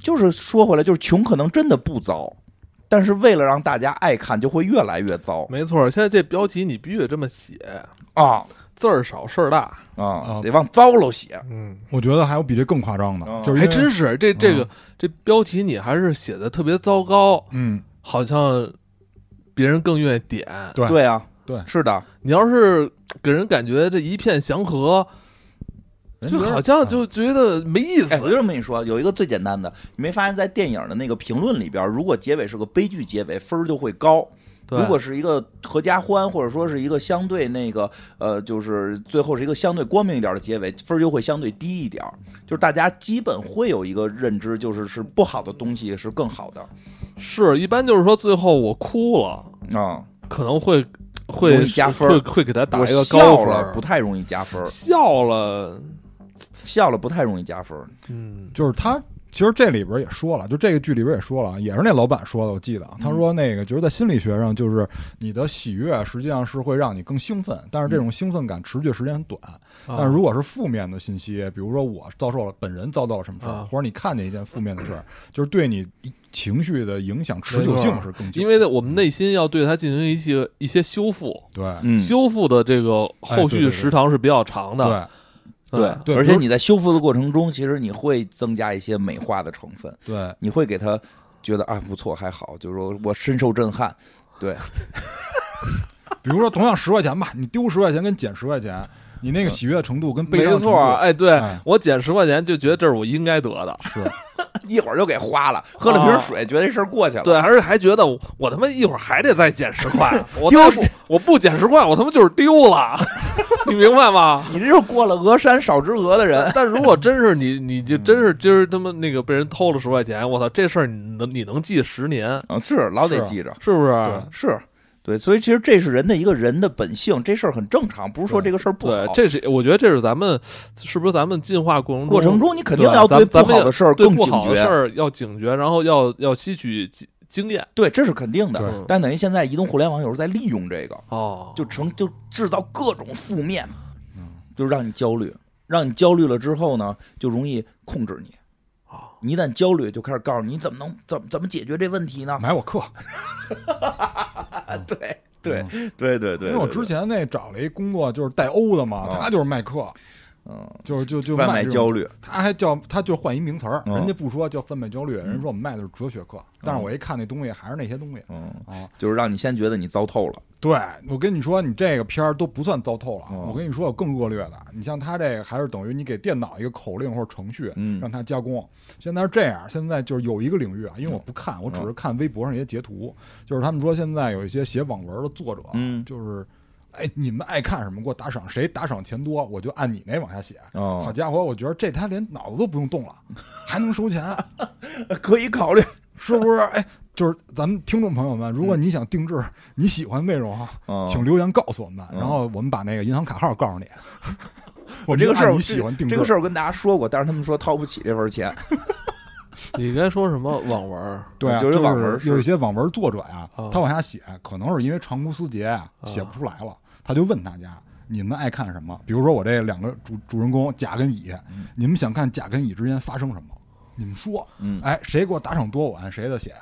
就是说回来，就是穷可能真的不糟，但是为了让大家爱看，就会越来越糟。没错，现在这标题你必须得这么写啊，字儿少事儿大啊，得往糟了写。嗯，我觉得还有比这更夸张的，就是还真是这这个这标题你还是写的特别糟糕。嗯，好像别人更愿意点。对对啊。对，是的。你要是给人感觉这一片祥和，就好像就觉得没意思。我就这么跟你说，有一个最简单的，你没发现，在电影的那个评论里边，如果结尾是个悲剧结尾，分儿就会高；如果是一个合家欢，或者说是一个相对那个呃，就是最后是一个相对光明一点的结尾，分儿就会相对低一点。就是大家基本会有一个认知，就是是不好的东西是更好的。是一般就是说最后我哭了啊，可能会。会容易加分会会给他打一个高笑分了不太容易加分，笑了，笑了不太容易加分。嗯，就是他。其实这里边也说了，就这个剧里边也说了，也是那老板说的，我记得他说那个就是在心理学上，就是你的喜悦实际上是会让你更兴奋，但是这种兴奋感持续时间很短。但是如果是负面的信息，比如说我遭受了本人遭到了什么事儿，或者你看见一件负面的事儿，就是对你情绪的影响持久性是更因为我们内心要对它进行一些一些修复，对，修复的这个后续时长是比较长的。对。对，对，而且你在修复的过程中，其实你会增加一些美化的成分。对，你会给他觉得啊不错，还好，就是说我深受震撼。对，比如说同样十块钱吧，你丢十块钱跟捡十块钱，你那个喜悦程度跟悲伤没错，哎，对哎我减十块钱就觉得这是我应该得的，是 一会儿就给花了，喝了瓶水，觉得这事儿过去了。对，而且还觉得我他妈一会儿还得再捡十块，我丢不我不捡十块，我他妈就是丢了。你明白吗？你这是过了鹅山少之鹅的人。但如果真是你，你就真是今儿他妈那个被人偷了十块钱，我操，这事儿你能你能记十年？啊，是老得记着，是不是？是，对，所以其实这是人的一个人的本性，这事儿很正常，不是说这个事儿不好。对，这是我觉得这是咱们是不是咱们进化过程中过程中，你肯定要对不好的事儿更警觉。事儿要警觉，然后要要吸取经经验。对，这是肯定的。但等于现在移动互联网有时候在利用这个，哦，就成就制造各种负面，就让你焦虑，让你焦虑了之后呢，就容易控制你。啊，你一旦焦虑，就开始告诉你你怎么能怎么怎么解决这问题呢？买我课。对对对对对，因为我之前那找了一工作就是带欧的嘛，他就是卖课，嗯，就是就就贩卖焦虑，他还叫他就换一名词儿，嗯人家不说叫贩卖焦虑，人说我们卖的是哲学课，但是我一看那东西还是那些东西嗯，啊。就是让你先觉得你糟透了。对，我跟你说，你这个片儿都不算糟透了。哦我跟你说有更恶劣的，你像他这个还是等于你给电脑一个口令或者程序，嗯让它加工。现在是这样，现在就是有一个领域啊，因为我不看，我只是看微博上一些截图，就是他们说现在有一些写网文的作者，嗯就是。哎，你们爱看什么？给我打赏，谁打赏钱多，我就按你那往下写。哦好家伙，我觉得这他连脑子都不用动了，还能收钱，可以考虑。是不是？哎，就是咱们听众朋友们，如果你想定制你喜欢的内容请留言告诉我们，嗯然后我们把那个银行卡号告诉你。我这个事儿，你喜欢定制这个事儿，我跟大家说过，但是他们说掏不起这份钱。你该说什么网文？对啊，就就是网文是有一些网文作者呀啊，他往下写，可能是因为长途思竭啊，啊写不出来了，他就问大家。你们爱看什么？比如说我这两个主主人公甲跟乙，你们想看甲跟乙之间发生什么？你们说，嗯哎，谁给我打赏多，我按谁的写。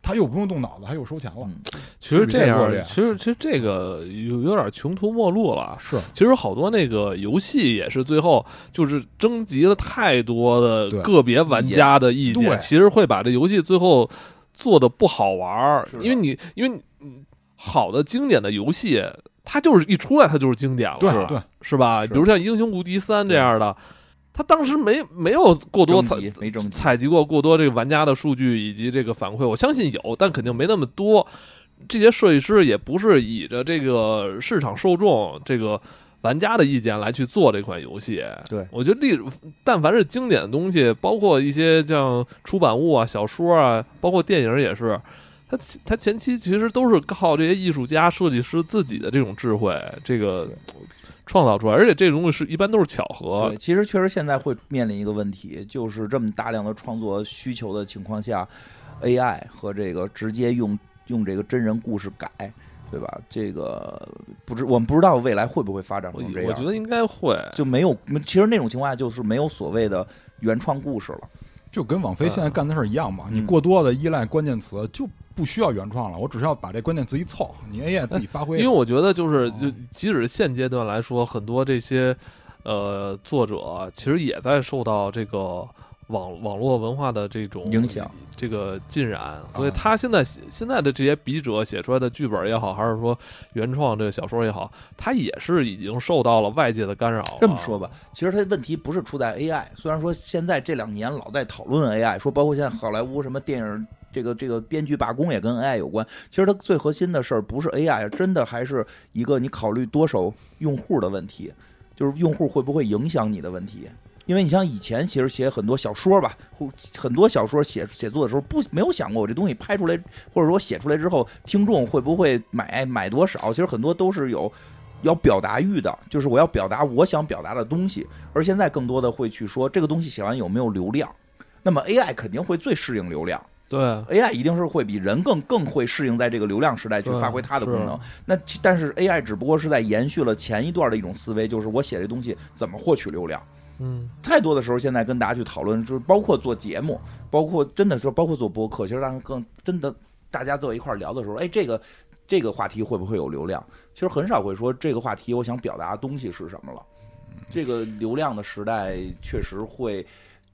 他又不用动脑子，他又收钱了，嗯其实这样其实其实这个有有点穷途末路了。是其实好多那个游戏也是最后就是征集了太多的个别玩家的意见，对其实会把这游戏最后做的不好玩儿因为你因为你嗯好的经典的游戏，它就是一出来它就是经典了，对对，是吧？是比如像《英雄无敌三》这样的，它当时没没有过多采采集过过多这个玩家的数据以及这个反馈，我相信有，但肯定没那么多。这些设计师也不是以着这个市场受众、这个玩家的意见来去做这款游戏。对我觉得历，但凡是经典的东西，包括一些像出版物啊、小说啊，包括电影也是，它它前期其实都是靠这些艺术家、设计师自己的这种智慧，这个创造出来，而且这种东西是一般都是巧合对，。其实确实现在会面临一个问题，就是这么大量的创作需求的情况下，AI 和这个直接用用这个真人故事改，对吧？这个不知我们不知道未来会不会发展我成这样，我觉得应该会。就没有，其实那种情况下就是没有所谓的原创故事了。就跟网飞现在干的事儿一样嘛。嗯你过多的依赖关键词，就不需要原创了。我只是要把这关键词一凑，你 AI 自己发挥。因为我觉得就是哦就即使现阶段来说，很多这些呃作者其实也在受到这个网网络文化的这种影响，这个浸染，所以他现在写现在的这些笔者写出来的剧本也好，还是说原创这个小说也好，他也是已经受到了外界的干扰。这么说吧，其实他的问题不是出在 AI，虽然说现在这两年老在讨论 AI，说包括现在好莱坞什么电影。这个这个编剧罢工也跟 AI 有关，其实它最核心的事儿不是 AI，真的还是一个你考虑多少用户的问题，就是用户会不会影响你的问题。因为你像以前其实写很多小说吧，很多小说写写作的时候不没有想过我这东西拍出来或者说写出来之后听众会不会买买多少，其实很多都是有要表达欲的，就是我要表达我想表达的东西。而现在更多的会去说这个东西写完有没有流量，那么 AI 肯定会最适应流量。对，AI 一定是会比人更更会适应在这个流量时代去发挥它的功能。那但是 AI 只不过是在延续了前一段的一种思维，就是我写这东西怎么获取流量。嗯，太多的时候现在跟大家去讨论，就是包括做节目，包括真的说包括做播客，其实让更真的大家坐一块聊的时候，哎，这个这个话题会不会有流量？其实很少会说这个话题我想表达的东西是什么了。这个流量的时代确实会。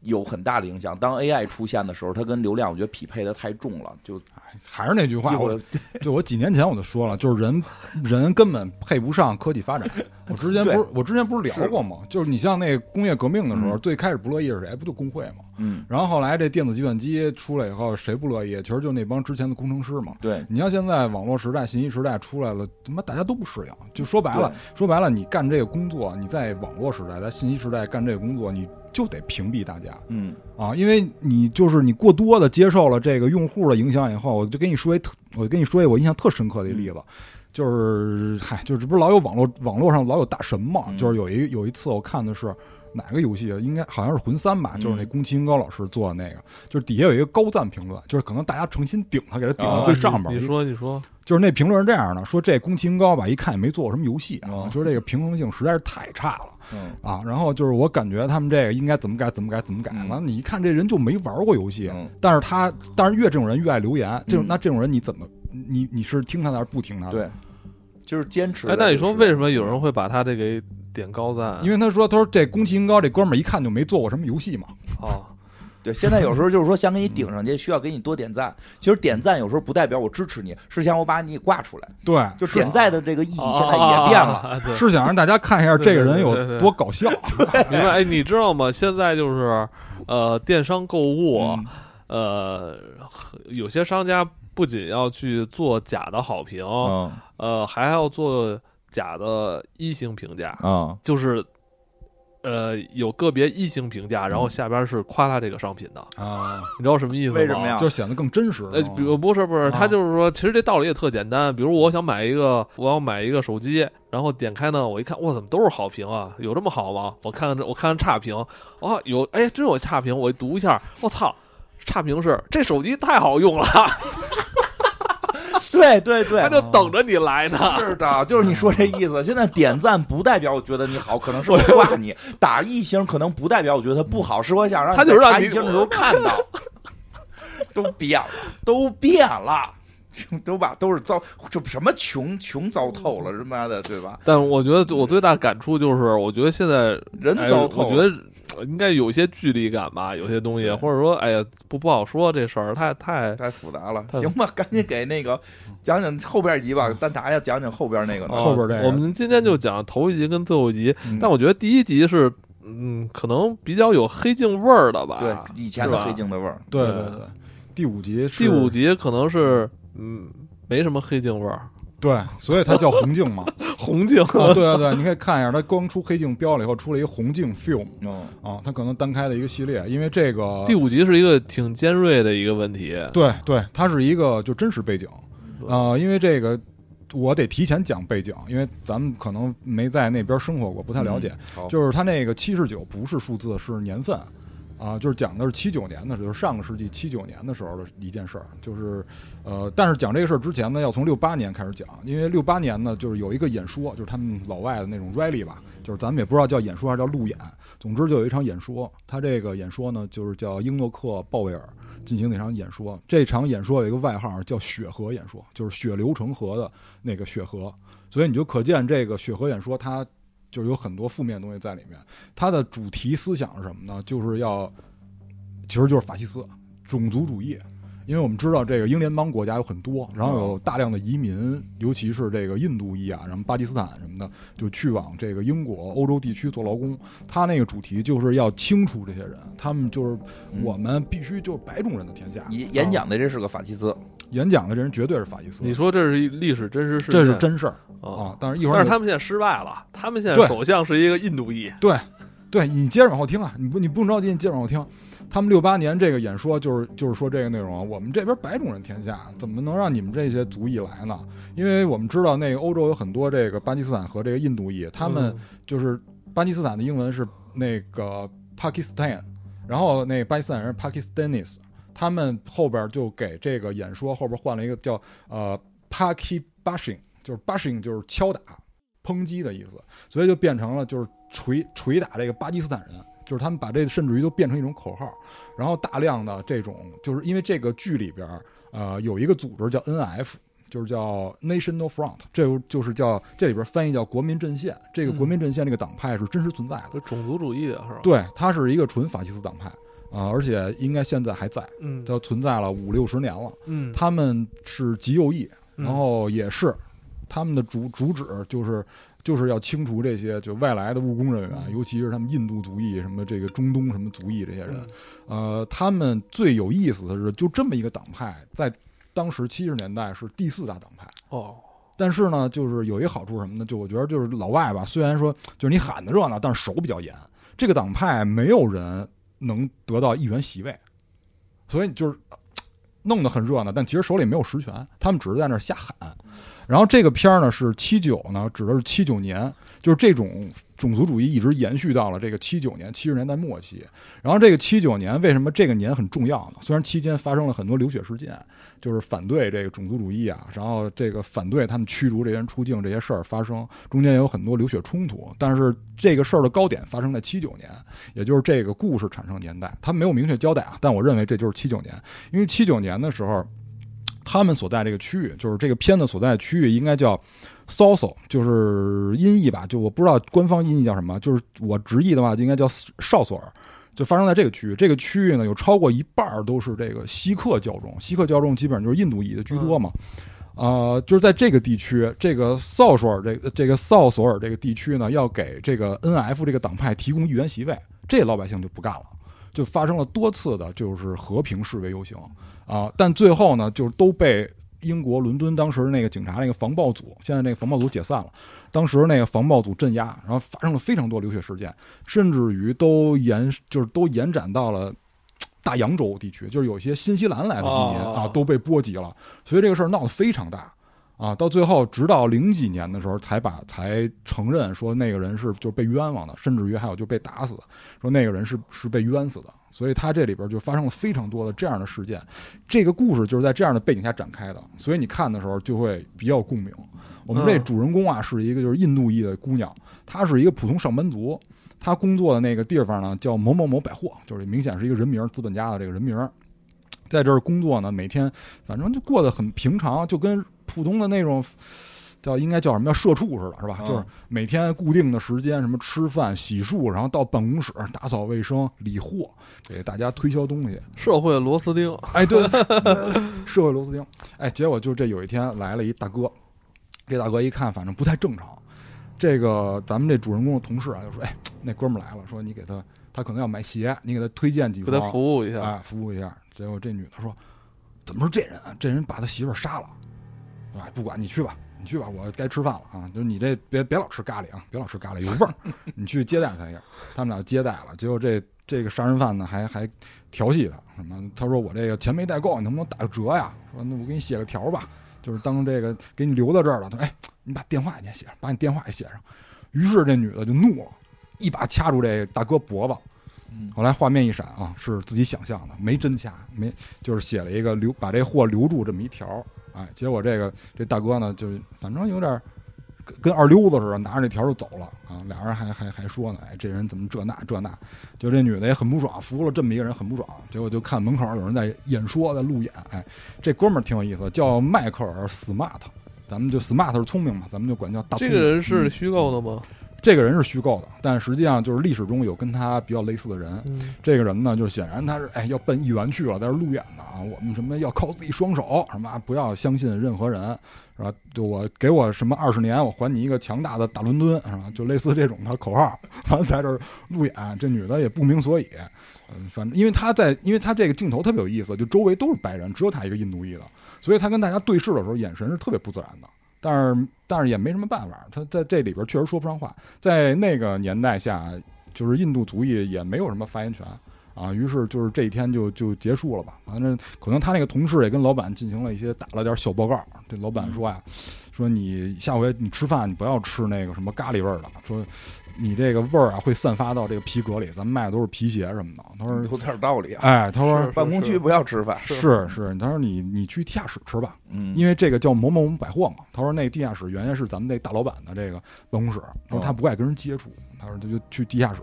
有很大的影响。当 AI 出现的时候，它跟流量我觉得匹配的太重了，就还是那句话，我就我几年前我就说了，就是人人根本配不上科技发展。我之前不是我之前不是聊过吗？就是你像那工业革命的时候，最开始不乐意是谁？不就工会吗？嗯。然后后来这电子计算机出来以后，谁不乐意？其实就那帮之前的工程师嘛。对。你像现在网络时代、信息时代出来了，他妈大家都不适应。就说白了，说白了，你干这个工作，你在网络时代、在信息时代干这个工作，你。就得屏蔽大家，嗯啊，因为你就是你过多的接受了这个用户的影响以后，我就跟你说一特，我跟你说一我印象特深刻的一例子，就是嗨，就是不是老有网络网络上老有大神嘛，就是有一有一次我看的是哪个游戏啊，应该好像是魂三吧，就是那宫崎英高老师做的那个，就是底下有一个高赞评论，就是可能大家诚心顶他，给他顶到最上边。你说你说。就是那评论是这样的，说这宫崎英高吧，一看也没做过什么游戏啊，就是这个平衡性实在是太差了，啊，然后就是我感觉他们这个应该怎么改怎么改怎么改，完了你一看这人就没玩过游戏，但是他但是越这种人越爱留言，这种那这种人你怎么你你是听他的还是不听他的？对，就是坚持。哎，那你说为什么有人会把他这给点高赞？因为他说他说这宫崎英高这哥们儿一看就没做过什么游戏嘛。哦。对，现在有时候就是说想给你顶上去，需要给你多点赞。其实点赞有时候不代表我支持你，是想我把你挂出来。对，就点赞的这个意义现在也变了，是想让大家看一下这个人有多搞笑。明白？哎，你知道吗？现在就是呃，电商购物，呃，有些商家不仅要去做假的好评，呃，还要做假的一星评价啊，就是。呃，有个别异性评价，然后下边是夸他这个商品的啊，你知道什么意思吗？为什么呀？就显得更真实。呃，比如不是不是，他就是说，其实这道理也特简单。比如我想买一个，我要买一个手机，然后点开呢，我一看，哇，怎么都是好评啊？有这么好吗？我看看这，我看看差评，哦，有，哎，真有差评，我读一下，我操，差评是这手机太好用了。对对对，他就等着你来呢。是的，就是你说这意思。现在点赞不代表我觉得你好，可能是我挂你；打一星可能不代表我觉得他不好，是我想让他就是让一星的时候看到。都变了，都变了，都把都是糟，这什么穷穷糟透了，他妈的，对吧？但我觉得我最大感触就是，我觉得现在人糟透，我觉得。应该有些距离感吧，有些东西，或者说，哎呀，不不好说这事儿，太太太复杂了。行吧，赶紧给那个讲讲后边一集吧，但大家讲讲后边那个。后边这个，我们今天就讲头一集跟最后一集，但我觉得第一集是，嗯，可能比较有黑镜味儿的吧。对，以前的黑镜的味儿。对对对，第五集，第五集可能是，嗯，没什么黑镜味儿。对，所以它叫红镜嘛，红镜。啊对对对，你可以看一下，它光出黑镜标了以后，出了一个红镜 film。啊，它可能单开的一个系列，因为这个第五集是一个挺尖锐的一个问题。对对，它是一个就真实背景。呃，因为这个我得提前讲背景，因为咱们可能没在那边生活过，不太了解。就是它那个七十九不是数字，是年份。啊，就是讲的是七九年的时候，就是上个世纪七九年的时候的一件事儿，就是，呃，但是讲这个事儿之前呢，要从六八年开始讲，因为六八年呢，就是有一个演说，就是他们老外的那种 rally 吧，就是咱们也不知道叫演说还是叫路演，总之就有一场演说，他这个演说呢，就是叫英诺克鲍威尔进行那场演说，这场演说有一个外号叫血河演说，就是血流成河的那个血河，所以你就可见这个血河演说它。就是有很多负面东西在里面，它的主题思想是什么呢？就是要，其实就是法西斯、种族主义。因为我们知道这个英联邦国家有很多，然后有大量的移民，尤其是这个印度裔啊，什么巴基斯坦什么的，就去往这个英国、欧洲地区做劳工。他那个主题就是要清除这些人，他们就是我们必须就是白种人的天下。演演讲的这是个法西斯。演讲的这人绝对是法西斯。你说这是历史真实事这是真事儿啊！但是一会儿，但是他们现在失败了。他们现在首相是一个印度裔。对，对你接着往后听啊，你不你不着急，你接着往后听。他们六八年这个演说就是就是说这个内容，我们这边白种人天下，怎么能让你们这些族裔来呢？因为我们知道那个欧洲有很多这个巴基斯坦和这个印度裔，他们就是巴基斯坦的英文是那个 Pakistan，然后那巴基斯坦人 Pakistanis，他们后边就给这个演说后边换了一个叫呃 Paki Bashing，就是 Bashing 就是敲打、抨击的意思，所以就变成了就是锤锤打这个巴基斯坦人。就是他们把这甚至于都变成一种口号，然后大量的这种，就是因为这个剧里边，呃，有一个组织叫 NF，就是叫 National Front，这就是叫这里边翻译叫国民阵线。这个国民阵线这个党派是真实存在的，种族主义的是吧？对，它是一个纯法西斯党派啊，而且应该现在还在，嗯，它存在了五六十年了，嗯，他们是极右翼，然后也是他们的主主旨就是。就是要清除这些就外来的务工人员，尤其是他们印度族裔、什么这个中东什么族裔这些人。呃，他们最有意思的是，就这么一个党派，在当时七十年代是第四大党派。哦，但是呢，就是有一个好处什么呢？就我觉得就是老外吧，虽然说就是你喊的热闹，但是手比较严。这个党派没有人能得到议员席位，所以就是弄得很热闹，但其实手里没有实权，他们只是在那瞎喊。然后这个片儿呢是七九呢，指的是七九年，就是这种种族主义一直延续到了这个七九年七十年代末期。然后这个七九年为什么这个年很重要呢？虽然期间发生了很多流血事件，就是反对这个种族主义啊，然后这个反对他们驱逐这些人出境这些事儿发生，中间也有很多流血冲突。但是这个事儿的高点发生在七九年，也就是这个故事产生年代，他没有明确交代啊，但我认为这就是七九年，因为七九年的时候。他们所在这个区域，就是这个片子所在的区域，应该叫 s o s o 就是音译吧，就我不知道官方音译叫什么，就是我直译的话，应该叫绍索尔，就发生在这个区域。这个区域呢，有超过一半都是这个锡克教众，锡克教众基本上就是印度裔的居多嘛。呃，就是在这个地区，这个绍索尔这个这个绍索尔这个地区呢，要给这个 NF 这个党派提供议员席位，这老百姓就不干了，就发生了多次的，就是和平示威游行。啊！但最后呢，就是都被英国伦敦当时那个警察那个防暴组，现在那个防暴组解散了。当时那个防暴组镇压，然后发生了非常多流血事件，甚至于都延就是都延展到了大洋洲地区，就是有些新西兰来的移民啊都被波及了。所以这个事儿闹得非常大啊！到最后，直到零几年的时候，才把才承认说那个人是就被冤枉的，甚至于还有就被打死的，说那个人是是被冤死的。所以它这里边就发生了非常多的这样的事件，这个故事就是在这样的背景下展开的，所以你看的时候就会比较共鸣。我们这主人公啊是一个就是印度裔的姑娘，她是一个普通上班族，她工作的那个地方呢叫某某某百货，就是明显是一个人名，资本家的这个人名，在这儿工作呢，每天反正就过得很平常，就跟普通的那种。叫应该叫什么叫社畜似的，是吧？就是每天固定的时间，什么吃饭、洗漱，然后到办公室打扫卫生、理货，给大家推销东西。社会螺丝钉，哎，对，社会螺丝钉。哎，结果就这有一天来了一大哥，这大哥一看，反正不太正常。这个咱们这主人公的同事啊，就说：“哎，那哥们来了，说你给他，他可能要买鞋，你给他推荐几双，给他服务一下，哎，服务一下。”结果这女的说：“怎么是这人？这人把他媳妇杀了。”哎，不管你去吧。你去吧，我该吃饭了啊！就是你这别别老吃咖喱啊，别老吃咖喱有味儿。你去接待他一下，他们俩接待了，结果这这个杀人犯呢还还调戏他，什么？他说我这个钱没带够，你能不能打个折呀？说那我给你写个条吧，就是当这个给你留到这儿了。他说哎，你把电话也写上，把你电话也写上。于是这女的就怒了，一把掐住这大哥脖子。后来画面一闪啊，是自己想象的，没真掐，没就是写了一个留把这货留住这么一条。哎，结果这个这大哥呢，就反正有点跟二溜子似的，拿着那条就走了啊。俩人还还还说呢，哎，这人怎么这那这那？就这女的也很不爽，服了这么一个人很不爽。结果就看门口有人在演说，在路演。哎，这哥们儿挺有意思，叫迈克尔·斯马特，咱们就 smart 是聪明嘛，咱们就管叫大。这个人是虚构的吗？这个人是虚构的，但实际上就是历史中有跟他比较类似的人。这个人呢，就是显然他是哎要奔议员去了，在这路演呢啊。我们什么要靠自己双手，什么不要相信任何人，是吧？就我给我什么二十年，我还你一个强大的大伦敦，是吧？就类似这种的口号。完了在这路演，这女的也不明所以。嗯，反正因为他在，因为他这个镜头特别有意思，就周围都是白人，只有他一个印度裔的，所以他跟大家对视的时候，眼神是特别不自然的。但是，但是也没什么办法，他在这里边确实说不上话。在那个年代下，就是印度族裔也没有什么发言权啊。于是就是这一天就就结束了吧。反正可能他那个同事也跟老板进行了一些打了点小报告。这老板说呀，说你下回你吃饭你不要吃那个什么咖喱味儿的，说。你这个味儿啊，会散发到这个皮革里。咱们卖的都是皮鞋什么的。他说有点道理啊。哎，他说办公区不要吃饭。是是，他说你你去地下室吃吧。嗯，因为这个叫某某某百货嘛。他说那地下室原先是咱们那大老板的这个办公室。他说他不爱跟人接触。他说他就去地下室。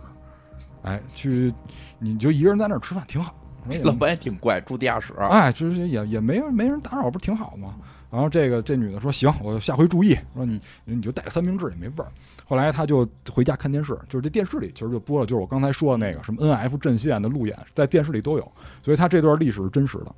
哎，去你就一个人在那儿吃饭挺好。老板也挺怪，住地下室。哎，就是也也没没人打扰，不是挺好吗？然后这个这女的说行，我下回注意。说你你就带个三明治也没味儿。后来他就回家看电视，就是这电视里其实就播了，就是我刚才说的那个什么 N F 阵线的路演，在电视里都有，所以他这段历史是真实的。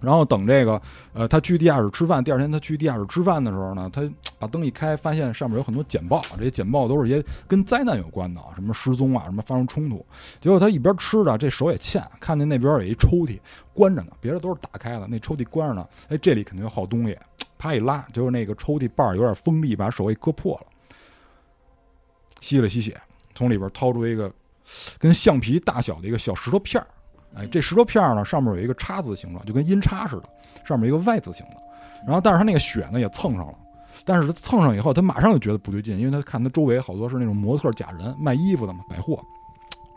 然后等这个，呃，他去地下室吃饭，第二天他去地下室吃饭的时候呢，他把灯一开，发现上面有很多简报，这些简报都是一些跟灾难有关的，什么失踪啊，什么发生冲突。结果他一边吃着，这手也欠，看见那边有一抽屉关着呢，别的都是打开的，那抽屉关着呢，哎，这里肯定有好东西，啪一拉，就是那个抽屉把有点锋利，把手给割破了。吸了吸血，从里边掏出一个跟橡皮大小的一个小石头片儿。哎，这石头片儿呢，上面有一个叉字形状，就跟音叉似的，上面一个 Y 字形的。然后，但是他那个血呢也蹭上了。但是他蹭上以后，他马上就觉得不对劲，因为他看他周围好多是那种模特假人，卖衣服的嘛，百货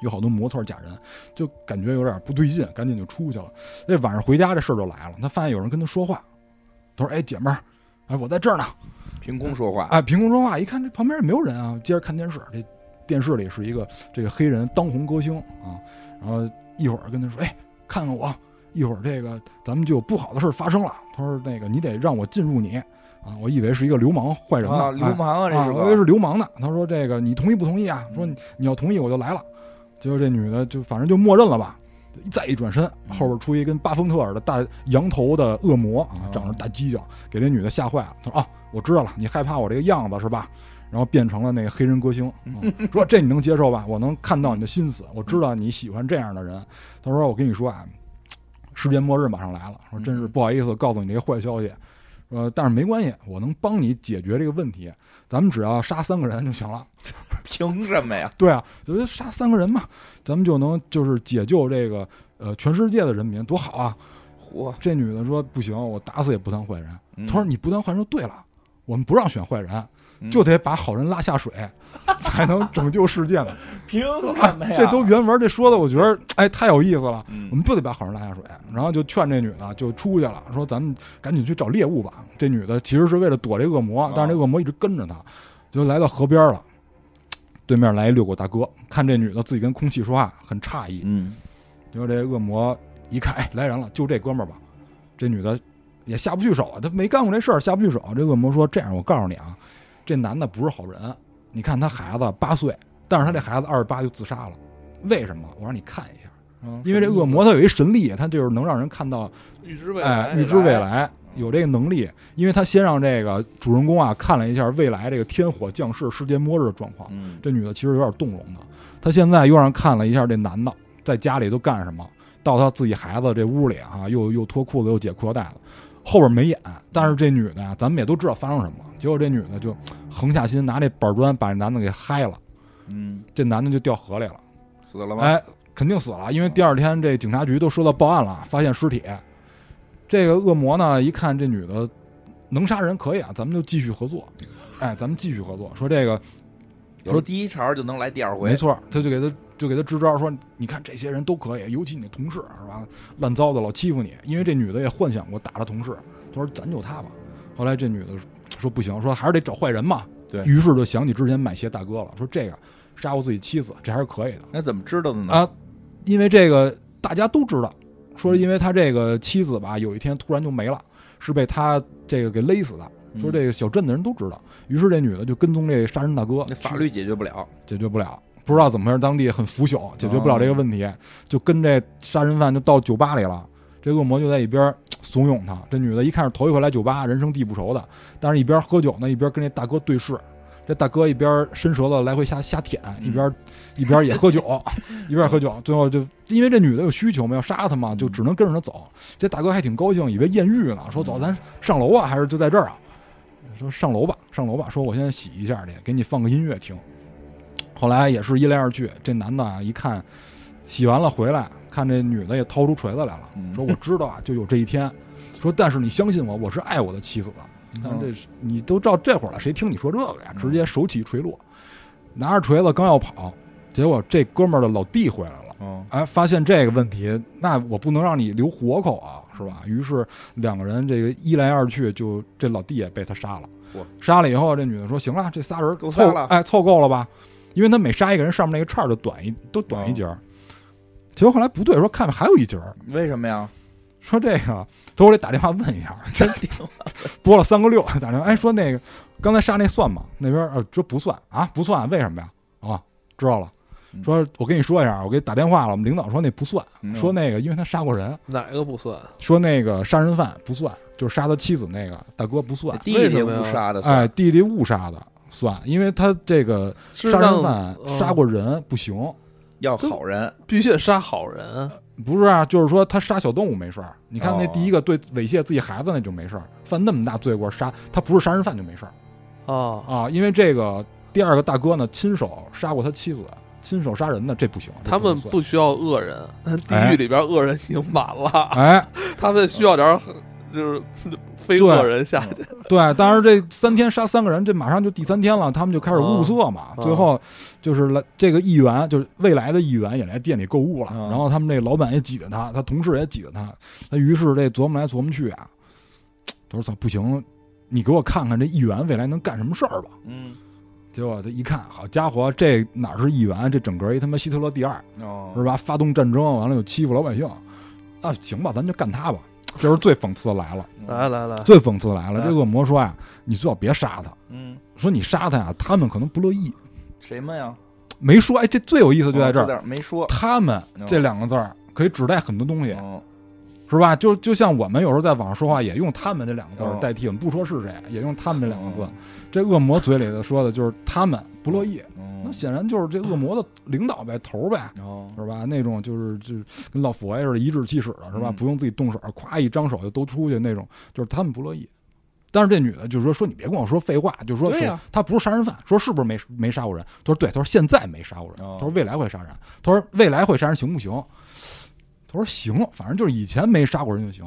有好多模特假人，就感觉有点不对劲，赶紧就出去了。这晚上回家，这事儿就来了。他发现有人跟他说话，他说：“哎，姐们儿，哎，我在这儿呢。”凭空说话，哎，凭空说话，一看这旁边也没有人啊，接着看电视，这电视里是一个这个黑人当红歌星啊，然后一会儿跟他说，哎，看看我，一会儿这个咱们就有不好的事发生了。他说那个你得让我进入你啊，我以为是一个流氓坏人呢，流氓啊，这是我以为是流氓呢。他说这个你同意不同意啊？说你要同意我就来了。结果这女的就反正就默认了吧。再一转身，后边出一跟巴丰特尔的大羊头的恶魔啊，长着大犄角，给这女的吓坏了。他说：“啊，我知道了，你害怕我这个样子是吧？”然后变成了那个黑人歌星，说：“这你能接受吧？我能看到你的心思，我知道你喜欢这样的人。”他说：“我跟你说啊，世界末日马上来了。说真是不好意思告诉你这个坏消息，呃，但是没关系，我能帮你解决这个问题。咱们只要杀三个人就行了。凭什么呀？对啊，就杀三个人嘛。”咱们就能就是解救这个呃全世界的人民，多好啊！嚯，这女的说不行，我打死也不当坏人。他说你不当坏人，对了，我们不让选坏人，就得把好人拉下水，才能拯救世界呢。凭什么呀？这都原文这说的，我觉得哎太有意思了。我们就得把好人拉下水，然后就劝这女的就出去了，说咱们赶紧去找猎物吧。这女的其实是为了躲这恶魔，但是这恶魔一直跟着她，就来到河边了。对面来一遛狗大哥，看这女的自己跟空气说话，很诧异。嗯，结果这恶魔一看，哎，来人了，就这哥们儿吧。这女的也下不去手啊，她没干过这事儿，下不去手。这恶魔说：“这样，我告诉你啊，这男的不是好人。你看他孩子八岁，但是他这孩子二十八就自杀了，为什么？我让你看一下。因为这恶魔他有一神力，他就是能让人看到预知未来，预知未来。”有这个能力，因为他先让这个主人公啊看了一下未来这个天火降世、世界末日的状况。这女的其实有点动容的。他现在又让看了一下这男的在家里都干什么，到他自己孩子这屋里啊，又又脱裤子又解裤腰带了。后边没演，但是这女的呀，咱们也都知道发生什么。结果这女的就横下心拿这板砖把这男的给嗨了。嗯，这男的就掉河里了，死了吗？哎，肯定死了，因为第二天这警察局都收到报案了，发现尸体。这个恶魔呢，一看这女的能杀人，可以啊，咱们就继续合作。哎，咱们继续合作。说这个，说第一茬就能来第二回，没错。他就给他就给他支招，说你看这些人都可以，尤其你同事是吧？乱糟的老欺负你，因为这女的也幻想过打他同事。他说咱就他吧。后来这女的说不行，说还是得找坏人嘛。对于是就想起之前买鞋大哥了，说这个杀过自己妻子，这还是可以的。那怎么知道的呢？啊，因为这个大家都知道。说，因为他这个妻子吧，有一天突然就没了，是被他这个给勒死的。说这个小镇的人都知道，于是这女的就跟踪这杀人大哥。那法律解决不了，解决不了，不知道怎么回事，当地很腐朽，解决不了这个问题，就跟这杀人犯就到酒吧里了。这恶魔就在一边怂恿他。这女的一看是头一回来酒吧，人生地不熟的，但是一边喝酒呢，一边跟这大哥对视。这大哥一边伸舌头来回瞎瞎舔，一边一边也喝酒，一边喝酒。最后就因为这女的有需求嘛，要杀他嘛，就只能跟着他走。这大哥还挺高兴，以为艳遇呢，说走，咱上楼啊，还是就在这儿啊？说上楼吧，上楼吧。说我先洗一下去，给你放个音乐听。后来也是一来二去，这男的啊一看洗完了回来，看这女的也掏出锤子来了，说我知道啊，就有这一天。说但是你相信我，我是爱我的妻子的。你看这，你都到这会儿了，谁听你说这个呀？直接手起锤落，拿着锤子刚要跑，结果这哥们儿的老弟回来了。哎，发现这个问题，那我不能让你留活口啊，是吧？于是两个人这个一来二去，就这老弟也被他杀了。杀了以后，这女的说：“行了，这仨人够凑了，哎，凑够了吧？因为他每杀一个人，上面那个串儿就短一，都短一截儿。结果后来不对，说看着还有一截儿，为什么呀？说这个，等我得打电话问一下。真拨了三个六，打电话，哎，说那个刚才杀那算吗？那边呃这不算啊，不算，为什么呀？啊，知道了。”说，我跟你说一下，我给你打电话了，我们领导说那不算，说那个因为他杀过人，哪个不算？说那个杀人犯不算，就是杀他妻子那个大哥不算，弟弟误杀的，哎，弟弟误杀的算，因为他这个杀人犯杀过人不行，要好人。必须得杀好人，不是啊，就是说他杀小动物没事儿，你看那第一个对猥亵自己孩子那就没事儿，犯那么大罪过杀他不是杀人犯就没事儿，哦啊，因为这个第二个大哥呢亲手杀过他妻子。亲手杀人的这不行，他们不需要恶人，地狱里边恶人已经满了。哎，他们需要点就是 非恶人下去。对，但是这三天杀三个人，这马上就第三天了，他们就开始物色嘛。最后就是来这个议员，就是未来的议员也来店里购物了。然后他们这老板也挤着他，他同事也挤着他。他于是这琢磨来琢磨去啊，他说：“操，不行，你给我看看这议员未来能干什么事儿吧。”嗯。结果他一看，好家伙，这哪是议员？这整个一他妈希特勒第二，是吧？发动战争完了又欺负老百姓，啊，行吧，咱就干他吧。这时候最讽刺的来了，来来来，最讽刺的来了。这恶魔说呀，你最好别杀他。嗯，说你杀他呀，他们可能不乐意。谁们呀？没说。哎，这最有意思就在这儿，没说。他们这两个字儿可以指代很多东西，是吧？就就像我们有时候在网上说话，也用他们这两个字代替，我们不说是谁，也用他们这两个字。这恶魔嘴里的说的就是他们不乐意，那显然就是这恶魔的领导呗，头呗，是吧？那种就是就跟老佛爷似的，颐指气使的是吧？不用自己动手，咵一张手就都出去那种，就是他们不乐意。但是这女的就是说说你别跟我说废话，就是说她不是杀人犯，说是不是没没杀过人？他说对，他说现在没杀过人，他说未来会杀人，他说未来会杀人行不行？他说行，反正就是以前没杀过人就行。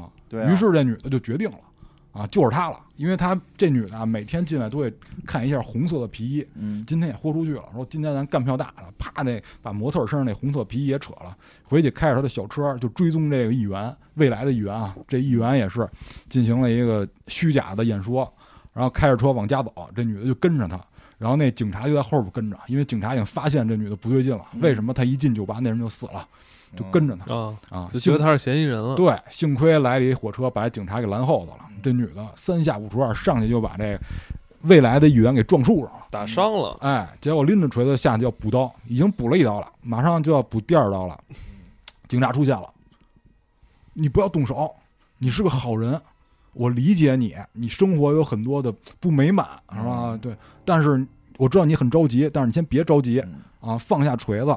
于是这女的就决定了。啊，就是她了，因为她这女的啊每天进来都会看一下红色的皮衣。嗯，今天也豁出去了，说今天咱干票大了，啪，那把模特身上那红色皮衣也扯了，回去开着他的小车就追踪这个议员，未来的议员啊，这议员也是进行了一个虚假的演说，然后开着车往家走，这女的就跟着他，然后那警察就在后边跟着，因为警察已经发现这女的不对劲了，为什么她一进酒吧那人就死了？就跟着她啊啊，就觉得她是嫌疑人了。对，幸亏来了一火车，把警察给拦后头了。这女的三下五除二上去就把这未来的议员给撞树上了，打伤了。哎，结果拎着锤子下去要补刀，已经补了一刀了，马上就要补第二刀了。警察出现了，你不要动手，你是个好人，我理解你，你生活有很多的不美满，是吧？对，但是我知道你很着急，但是你先别着急啊，放下锤子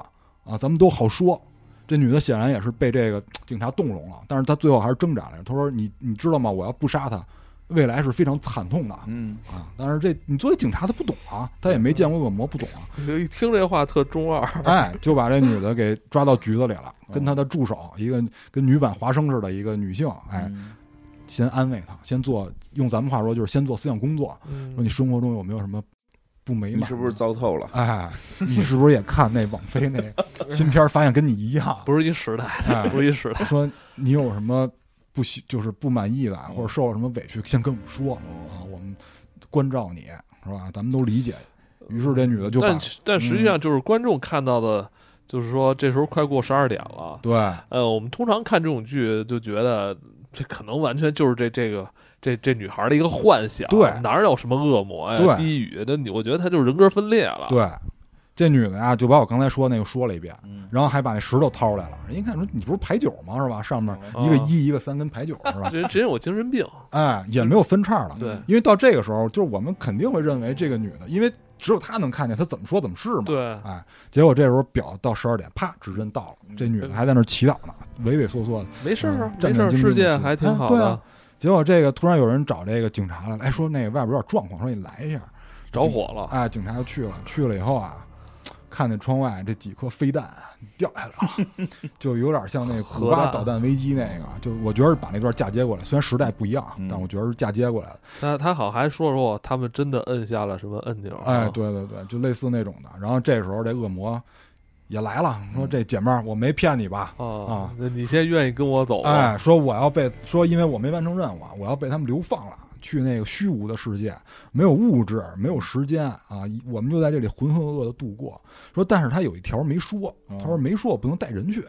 啊，咱们都好说。这女的显然也是被这个警察动容了，但是她最后还是挣扎来着。她说：“你你知道吗？我要不杀他，未来是非常惨痛的。”嗯啊，但是这你作为警察，他不懂啊，他也没见过恶魔，不懂啊。一 听这话特中二，哎，就把这女的给抓到局子里了，跟她的助手一个跟女版华生似的一个女性，哎，先安慰她，先做用咱们话说就是先做思想工作，说你生活中有没有什么。不美满，你是不是糟透了？哎，你是不是也看那网飞那 新片发现跟你一样，不是一时代，不是一时代。说你有什么不喜，就是不满意的，或者受了什么委屈，先跟我们说啊，我们关照你，是吧？咱们都理解。于是这女的就但但实际上就是观众看到的，就是说这时候快过十二点了。对，呃，我们通常看这种剧就觉得这可能完全就是这这个。这这女孩的一个幻想，对，哪有什么恶魔呀？低语的，我觉得她就是人格分裂了。对，这女的呀，就把我刚才说那个说了一遍，然后还把那石头掏出来了。人一看说：“你不是牌九吗？是吧？上面一个一，一个三，跟牌九 是吧？”这人直接有精神病，哎，也没有分叉了。对，因为到这个时候，就是我们肯定会认为这个女的，因为只有他能看见，他怎么说怎么是嘛。对，哎，结果这时候表到十二点，啪，指针到了，这女的还在那祈祷呢，畏畏缩缩的。没事儿，没事儿，世界还挺好的。结果这个突然有人找这个警察来，哎，说那个外边有点状况，说你来一下，着火了。哎，警察就去了，去了以后啊，看见窗外这几颗飞弹掉下来了，就有点像那古巴导弹危机那个。就我觉得把那段嫁接过来，虽然时代不一样，但我觉得是嫁接过来的。他他好还说说他们真的摁下了什么按钮？哎，对对对，就类似那种的。然后这时候这恶魔也来了，说这姐妹儿我没骗你吧？啊，那你现在愿意跟我走？哎，说我要被说因为我没完成任务，我要被他们流放了。去那个虚无的世界，没有物质，没有时间啊，我们就在这里浑浑噩噩的度过。说，但是他有一条没说，他说没说我不能带人去。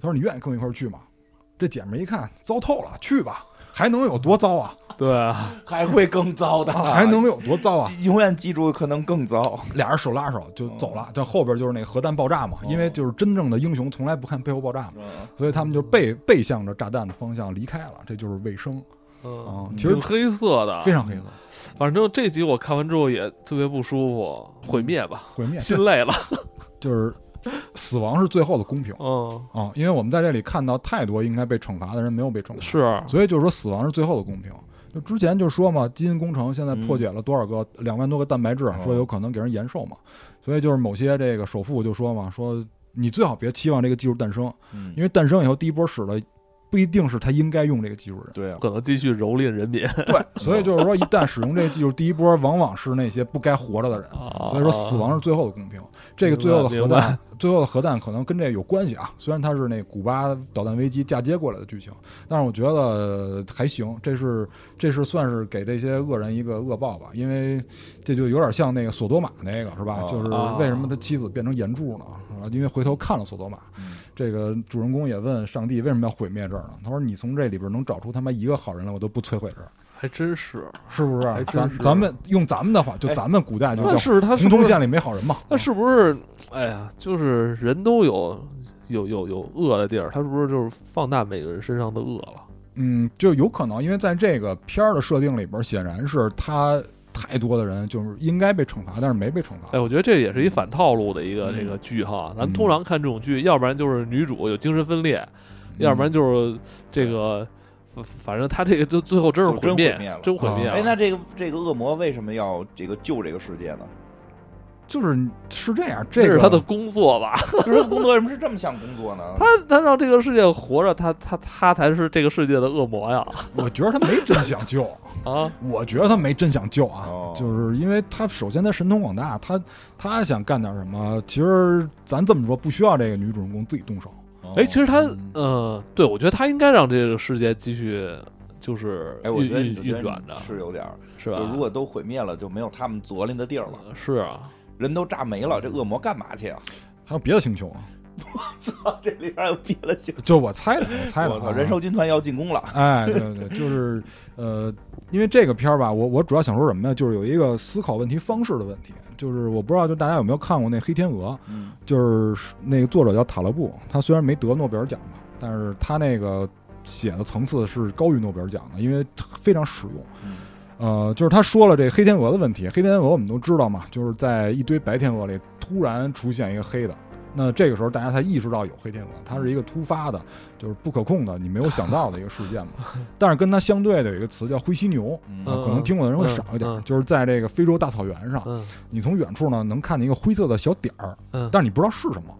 他说你愿意跟我一块去吗？这姐们一看糟透了，去吧，还能有多糟啊？对啊，还会更糟的，还能有多糟啊？永远记住可能更糟。俩人手拉手就走了，这后边就是那个核弹爆炸嘛，因为就是真正的英雄从来不看背后爆炸嘛，所以他们就背背向着炸弹的方向离开了，这就是卫生。嗯，其实黑色的，非常黑色。反正这集我看完之后也特别不舒服，毁灭吧，毁灭，心累了。就是死亡是最后的公平。嗯啊，因为我们在这里看到太多应该被惩罚的人没有被惩罚，是，所以就是说死亡是最后的公平。就之前就说嘛，基因工程现在破解了多少个两万多个蛋白质，说有可能给人延寿嘛。所以就是某些这个首富就说嘛，说你最好别期望这个技术诞生，因为诞生以后第一波使了。不一定是他应该用这个技术人，对啊，可能继续蹂躏人民。对，所以就是说，一旦使用这个技术，第一波往往是那些不该活着的人。所以说，死亡是最后的公平。这个最后的核弹，最后的核弹可能跟这个有关系啊。虽然它是那古巴导弹危机嫁接过来的剧情，但是我觉得还行。这是这是算是给这些恶人一个恶报吧，因为这就有点像那个索多玛那个是吧？就是为什么他妻子变成岩柱呢？啊，因为回头看了索多玛。这个主人公也问上帝为什么要毁灭这儿呢？他说：“你从这里边能找出他妈一个好人来，我都不摧毁这儿。”还真是，是不是？咱咱们用咱们的话，就咱们古代就是他红通县里没好人嘛？那是不是？哎呀，就是人都有有有有恶的地儿，他是不是就是放大每个人身上的恶了？嗯，就有可能，因为在这个片儿的设定里边，显然是他。太多的人就是应该被惩罚，但是没被惩罚。哎，我觉得这也是一反套路的一个这个剧哈。咱们通常看这种剧，要不然就是女主有精神分裂，要不然就是这个，反正他这个就最后真是毁灭，真毁灭了。哎，那这个这个恶魔为什么要这个救这个世界呢？就是是这样，这是他的工作吧？就是工作为什么是这么想工作呢？他他让这个世界活着，他他他才是这个世界的恶魔呀！我觉得他没真想救啊！我觉得他没真想救啊！就是因为他首先他神通广大，他他想干点什么？其实咱这么说，不需要这个女主人公自己动手。哎，其实他呃，对我觉得他应该让这个世界继续就是哎，我觉得运转着，是有点是吧？就如果都毁灭了，就没有他们左邻的地儿了。是啊。人都炸没了，这恶魔干嘛去啊？还有别的星球啊？我操，这里边有别的星？就我猜的，我猜的。我操，人兽军团要进攻了！哎，对对，就是呃，因为这个片儿吧，我我主要想说什么呢？就是有一个思考问题方式的问题。就是我不知道，就大家有没有看过那《黑天鹅》？嗯，就是那个作者叫塔勒布，他虽然没得诺贝尔奖吧，但是他那个写的层次是高于诺贝尔奖的，因为非常实用。呃，就是他说了这黑天鹅的问题。黑天鹅我们都知道嘛，就是在一堆白天鹅里突然出现一个黑的，那这个时候大家才意识到有黑天鹅，它是一个突发的，就是不可控的，你没有想到的一个事件嘛。但是跟它相对的有一个词叫灰犀牛，可能听过的人会少一点，就是在这个非洲大草原上，你从远处呢能看见一个灰色的小点儿，但是你不知道是什么。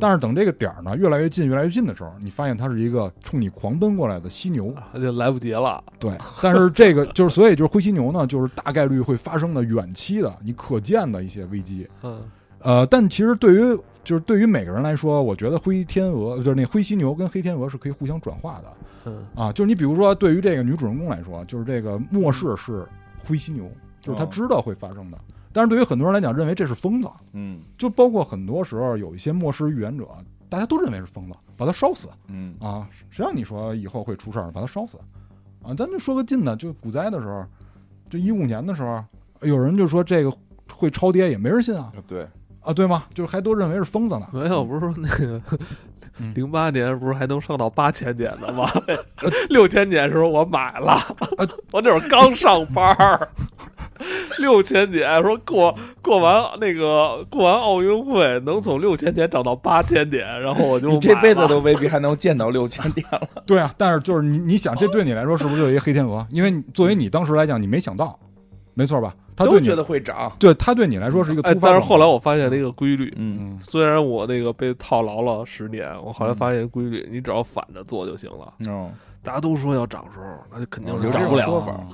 但是等这个点儿呢越来越近，越来越近的时候，你发现它是一个冲你狂奔过来的犀牛，就来不及了。对，但是这个就是，所以就是灰犀牛呢，就是大概率会发生的远期的、你可见的一些危机。嗯，呃，但其实对于就是对于每个人来说，我觉得灰天鹅就是那灰犀牛跟黑天鹅是可以互相转化的。嗯，啊，就是你比如说，对于这个女主人公来说，就是这个末世是灰犀牛，就是她知道会发生的。但是对于很多人来讲，认为这是疯子，嗯，就包括很多时候有一些末世预言者，大家都认为是疯子，把他烧死，嗯。啊，谁让你说以后会出事儿，把他烧死，啊，咱就说个近的，就股灾的时候，就一五年的时候，有人就说这个会超跌，也没人信啊，对，啊对吗？就是还都认为是疯子呢，没有，不是说那个零八年不是还能上到八千点的吗？六千点的时候我买了，我那会儿刚上班儿。六千点，说过过完那个过完奥运会，能从六千点涨到八千点，然后我就你这辈子都未必还能见到六千点了。对啊，但是就是你你想，这对你来说是不是就一个黑天鹅？因为作为你当时来讲，你没想到，没错吧？他都觉得会涨。对他对你来说是一个突哎，发。但是后来我发现了一个规律，嗯嗯虽然我那个被套牢了十年，我后来发现规律，你只要反着做就行了。嗯，大家都说要涨时候，那就肯定是涨不了。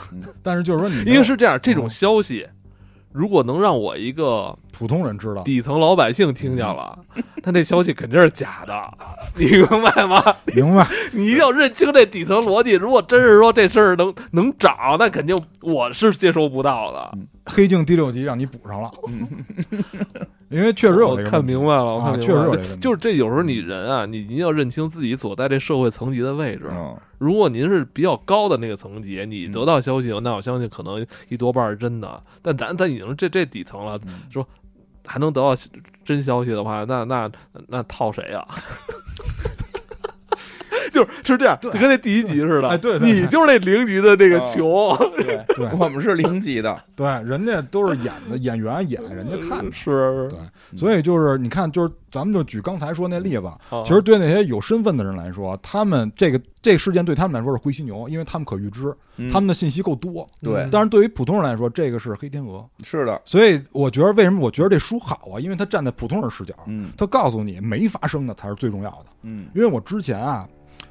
但是就是说你因为是这样，这嗯种消息如果能让我一个普通人知道，底层老百姓听见了，他那消息肯定是假的，你明白吗？明白？你一定要认清这底层逻辑。如果真是说这事儿能能涨，那肯定我是接收不到的。黑镜第六集让你补上了，嗯。因为确实有我看这个问题。明白了，我看确实。就是这有时候你人啊，你一定要认清自己所在这社会层级的位置。嗯。如果您是比较高的那个层级，你嗯得到消息，那我相信可能一多半是真的。但咱咱已经这这底层了，嗯。说还能得到真消息的话，那那那套谁呀、就是是这样，就跟那第一集似的，哎对你就是那零级的那个啊球，对对 我们是零级的，对，人家都是演的演员演，人家看的。是对，所以就是你看，就是咱们就举刚才说那例子，啊其实对那些有身份的人来说，他们这个这个事件对他们来说是灰犀牛，因为他们可预知，嗯他们的信息够多。对但是对于普通人来说，这个是黑天鹅。是的，所以我觉得为什么我觉得这书好啊？因为他站在普通人视角，嗯他告诉你没发生的才是最重要的。嗯因为我之前啊，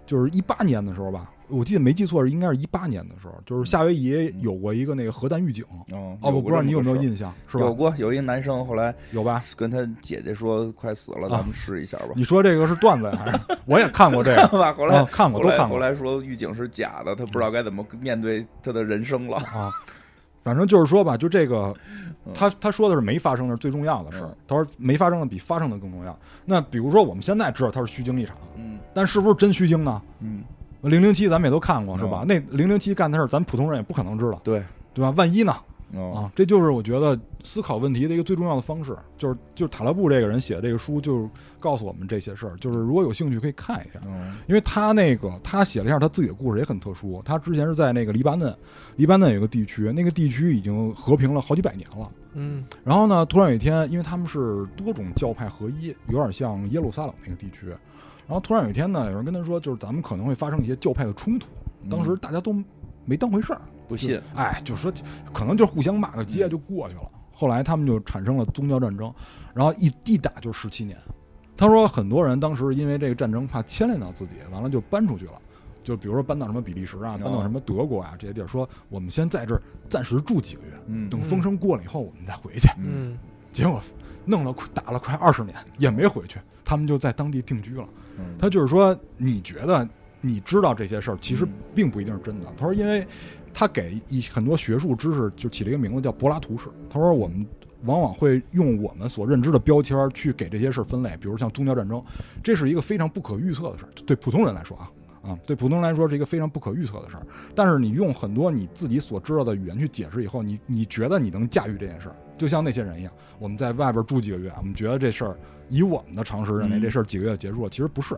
就是一八年的时候吧，我记得没记错是应该是一八年的时候，就是夏威夷有过一个那个核弹预警。哦哦，我不知道你有没有印印象，是吧？有过有一个男生后来有吧？跟他姐姐说快死了，啊咱们试一下吧。你说这个是段子？还是我也看过这个 吧，后来看过后来说预警是假的，他不知道该怎么面对他的人生了。啊。反正就是说吧，就这个嗯，他他说的是没发生的是最重要的事儿嗯。他说没发生的比发生的更重要。那比如说我们现在知道他是虚惊一场，嗯但是不是真虚惊呢？嗯，零零七咱们也都看过是吧？嗯那零零七干的事儿，咱普通人也不可能知道，对，对吧？万一呢？哦啊，这就是我觉得思考问题的一个最重要的方式，就是就是塔勒布这个人写的这个书，就是告诉我们这些事儿。就是如果有兴趣可以看一下，嗯因为他那个他写了一下他自己的故事也很特殊。他之前是在那个黎巴嫩，黎巴嫩有个地区，那个地区已经和平了好几百年了。嗯然后呢，突然有一天，因为他们是多种教派合一，有点像耶路撒冷那个地区。然后突然有一天呢，有人跟他说，就是咱们可能会发生一些教派的冲突。当时大家都没当回事儿，不信，哎，就说可能就互相骂个街就过去了。后来他们就产生了宗教战争，然后一一打就十七年。他说很多人当时因为这个战争怕牵连到自己，完了就搬出去了。就比如说搬到什么比利时啊，搬到什么德国啊这些地儿，说我们先在这儿暂时住几个月，嗯等风声过了以后我们再回去。嗯结果弄了快打了快二十年也没回去，他们就在当地定居了。嗯他就是说，你觉得你知道这些事儿，其实嗯并不一定是真的。他说，因为他给一很多学术知识就起了一个名字叫柏拉图式。他说，我们往往会用我们所认知的标签儿去给这些事儿分类，比如像宗教战争，这是一个非常不可预测的事儿，对普通人来说啊。啊，对普通人来说是一个非常不可预测的事儿，但是你用很多你自己所知道的语言去解释以后，你你觉得你能驾驭这件事儿，就像那些人一样，我们在外边住几个月，我们觉得这事儿以我们的常识认为嗯这事儿几个月结束了，其实不是，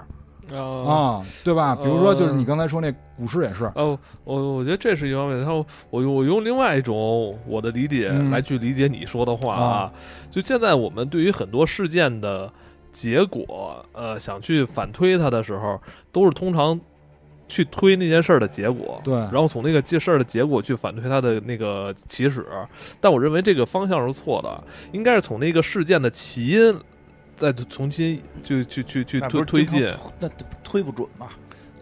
啊。啊，对吧？比如说，就是你刚才说那古诗也是，哦，我我觉得这是一方面，然后我用我用另外一种我的理解嗯来去理解你说的话啊就现在我们对于很多事件的结果，呃，想去反推它的时候，都是通常去推那件事儿的结果，对然后从那个这事儿的结果去反推它的那个起始。但我认为这个方向是错的，应该是从那个事件的起因，再重新就去去去推推进。那推不准嘛？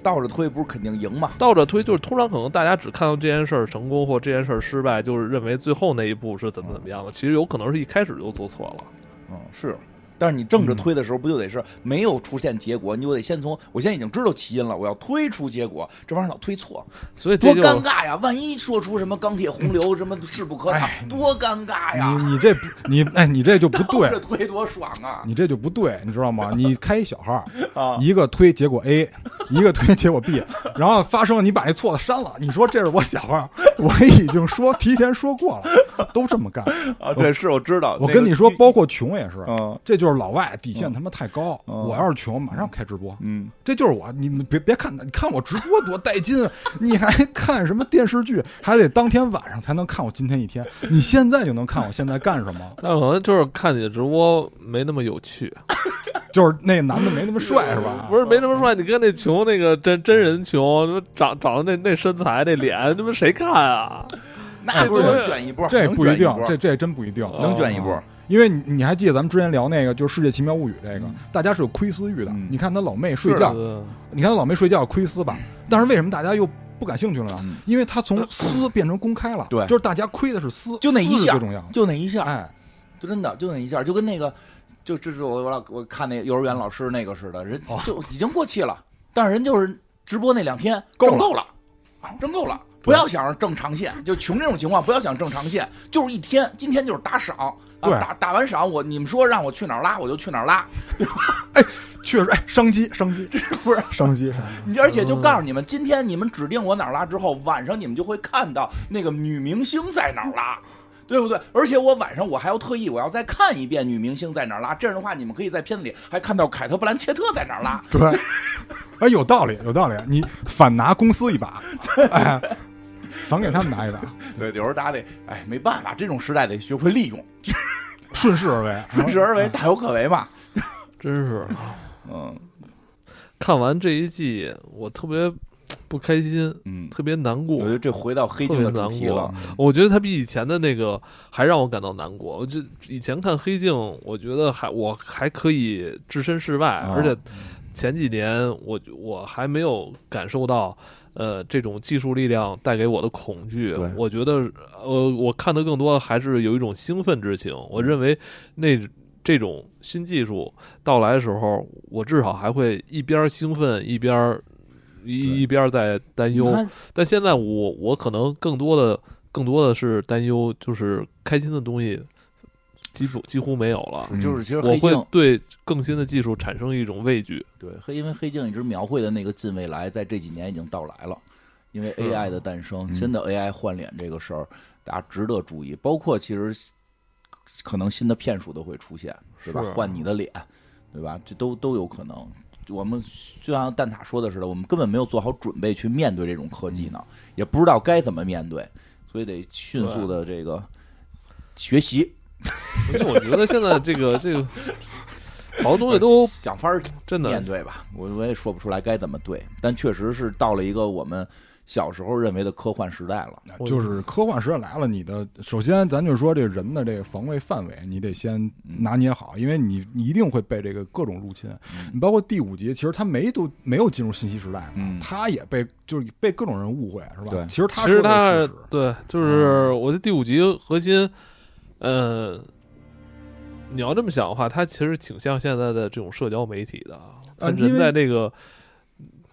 倒着推不是肯定赢嘛？倒着推，就是通常可能大家只看到这件事儿成功或这件事儿失败，就是认为最后那一步是怎么怎么样的。其实有可能是一开始就做错了。嗯，是。但是你正嗯着推的时候，不就得是没有出现结果，你就得先从我现在已经知道起因了，我要推出结果，这玩意儿老推错，所以多尴尬呀！万一说出什么钢铁洪流，什么势不可挡哎，多尴尬呀！你你这你哎，你这就不倒对这，推多爽啊！你这就不对，你知道吗？你开一小号，啊，一个推结果 A，一个推结果 B，然后发生了你把那错的删了，你说这是我小号，我已经说提前说过了，都这么干。啊，对，是我知道。我跟你说，包括穷也是，嗯这就是老外底线他妈太高。嗯我要是穷，马上开直播。嗯，这就是我，你们别别看，你看我直播多带劲，啊 你还看什么电视剧，还得当天晚上才能看我今天一天，你现在就能看我现在干什么，那可能就是看你的直播没那么有趣，就是那男的没那么帅是吧？不是没那么帅。你跟那穷那个真真人穷，长长得那那身材那脸，他妈谁看啊？那不是能卷一波，这不一定，这这真不一定能卷一波。因为你你还记得咱们之前聊那个，就是《世界奇妙物语》这个，大家是有窥私欲的。你看他老妹睡觉，你看他老妹睡觉窥私吧，但是为什么大家又不感兴趣了呢？因为他从私变成公开了，对，就是大家窥的是私，就那一下最重要，就那一下，哎，就真的就那一下，就跟那个，就这是我我老我看那幼儿园老师那个似的，人就已经过气了，但是人就是直播那两天挣够了，挣够了。不要想着挣长线，就穷这种情况，不要想挣长线，就是一天，今天就是打赏，啊打打完赏，我你们说让我去哪儿拉，我就去哪儿拉，对吧？哎，确实，哎，商机，商机，这不是商机，你而且就告诉你们，今天你们指定我哪儿拉之后，晚上你们就会看到那个女明星在哪儿拉，对不对？而且我晚上我还要特意我要再看一遍女明星在哪儿拉，这样的话你们可以在片子里还看到凯特·布兰切特在哪儿拉，对，哎，有道理，有道理，你反拿公司一把，哎。反给他们拿一把，对，有时候大家得，哎，没办法，这种时代得学会利用 顺势而为，顺势而为，大有可为嘛，真是，嗯，看完这一季，我特别不开心，嗯，特别难过。我觉得这回到黑镜的主题了，我觉得它比以前的那个还让我感到难过。我就以前看黑镜，我觉得还我还可以置身事外，而且前几年我我还没有感受到。呃，这种技术力量带给我的恐惧，我觉得，呃，我看的更多的还是有一种兴奋之情。我认为，那这种新技术到来的时候，我至少还会一边兴奋一边一一边在担忧。但现在我我可能更多的更多的是担忧，就是开心的东西。几乎几乎没有了，就是其实我会对更新的技术产生一种畏惧。对，黑因为黑镜一直描绘的那个近未来，在这几年已经到来了。因为 AI 的诞生，新的 AI 换脸这个事儿，大家值得注意。包括其实可能新的骗术都会出现，对吧？换你的脸，对吧？这都都有可能。我们就像蛋挞说的似的，我们根本没有做好准备去面对这种科技呢，也不知道该怎么面对，所以得迅速的这个学习。我觉得现在这个这个好多东西都想法真的面对吧，我我也说不出来该怎么对，但确实是到了一个我们小时候认为的科幻时代了。就是科幻时代来了，你的首先咱就说这人的这个防卫范围，你得先拿捏好，因为你你一定会被这个各种入侵。你包括第五集，其实他没都没有进入信息时代，他也被就是被各种人误会，是吧？对，其实他其实他对，就是我的第五集核心。嗯，你要这么想的话，它其实挺像现在的这种社交媒体的啊，人在这个，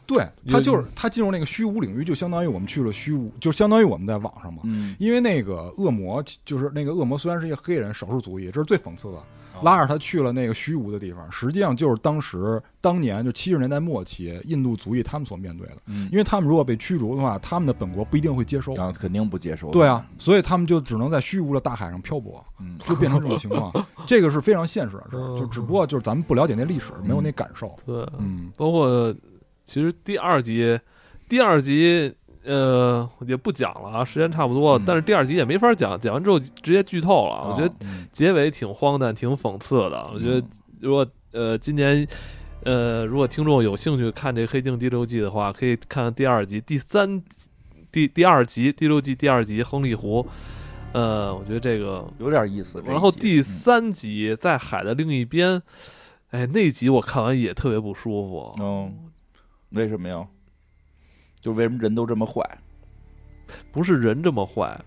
对他就是他进入那个虚无领域，就相当于我们去了虚无，就相当于我们在网上嘛。嗯，因为那个恶魔就是那个恶魔，虽然是一个黑人少数族裔，这是最讽刺的。拉着他去了那个虚无的地方，实际上就是当时当年就七十年代末期印度族裔他们所面对的，因为他们如果被驱逐的话，他们的本国不一定会接收，然后，肯定不接收。对啊，所以他们就只能在虚无的大海上漂泊，就变成这种情况。这个是非常现实的事儿，就只不过就是咱们不了解那历史，没有那感受。对，嗯，包括其实第二集，第二集。呃，也不讲了啊，时间差不多了。但是第二集也没法讲，讲完之后直接剧透了。我觉得结尾挺荒诞，挺讽刺的。我觉得如果呃今年呃如果听众有兴趣看这《黑镜》第六季的话，可以看第二集、第三第第二集第六季第二集《亨利湖》。呃，我觉得这个有点意思。然后第三集在海的另一边，哎，那集我看完也特别不舒服。嗯，为什么呀？就为什么人都这么坏？不是人这么坏，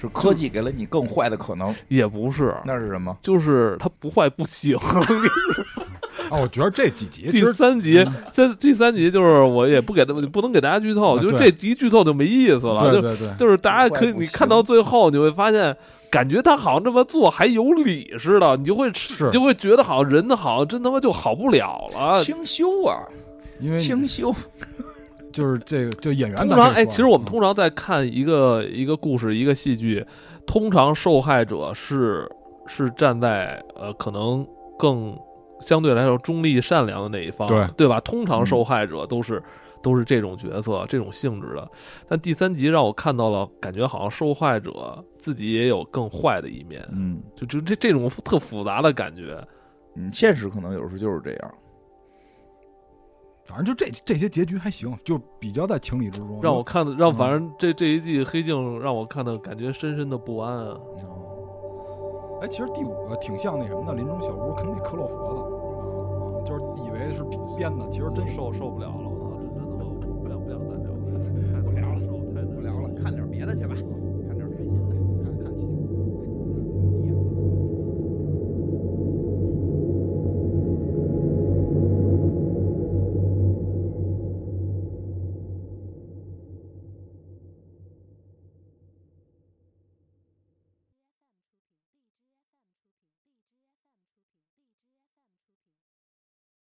是科技给了你更坏的可能。也不是，那是什么？就是他不坏不行。啊，我觉得这几集，第三集，这第三集就是我也不给他们，不能给大家剧透，就是这集剧透就没意思了。对对对，就是大家可以你看到最后，你会发现，感觉他好像这么做还有理似的，你就会你就会觉得好像人好像真他妈就好不了了。清修啊，因为清修。就是这个，就演员通常哎，其实我们通常在看一个一个故事、一个戏剧，通常受害者是是站在呃可能更相对来说中立、善良的那一方，对对吧？通常受害者都是都是这种角色、这种性质的。但第三集让我看到了，感觉好像受害者自己也有更坏的一面，嗯，就就这这种特复杂的感觉，嗯，现实可能有时候就是这样。反正就这这些结局还行，就比较在情理之中。让我看的，让反正这这一季黑镜让我看的感觉深深的不安啊。哎，其实第五个挺像那什么的林中小屋，跟那克洛佛的，啊，就是以为是编的，其实真受受不了了。我操，真的受不了，不想再聊了，不聊了，受不了，太难了，不聊了，看点别的去吧。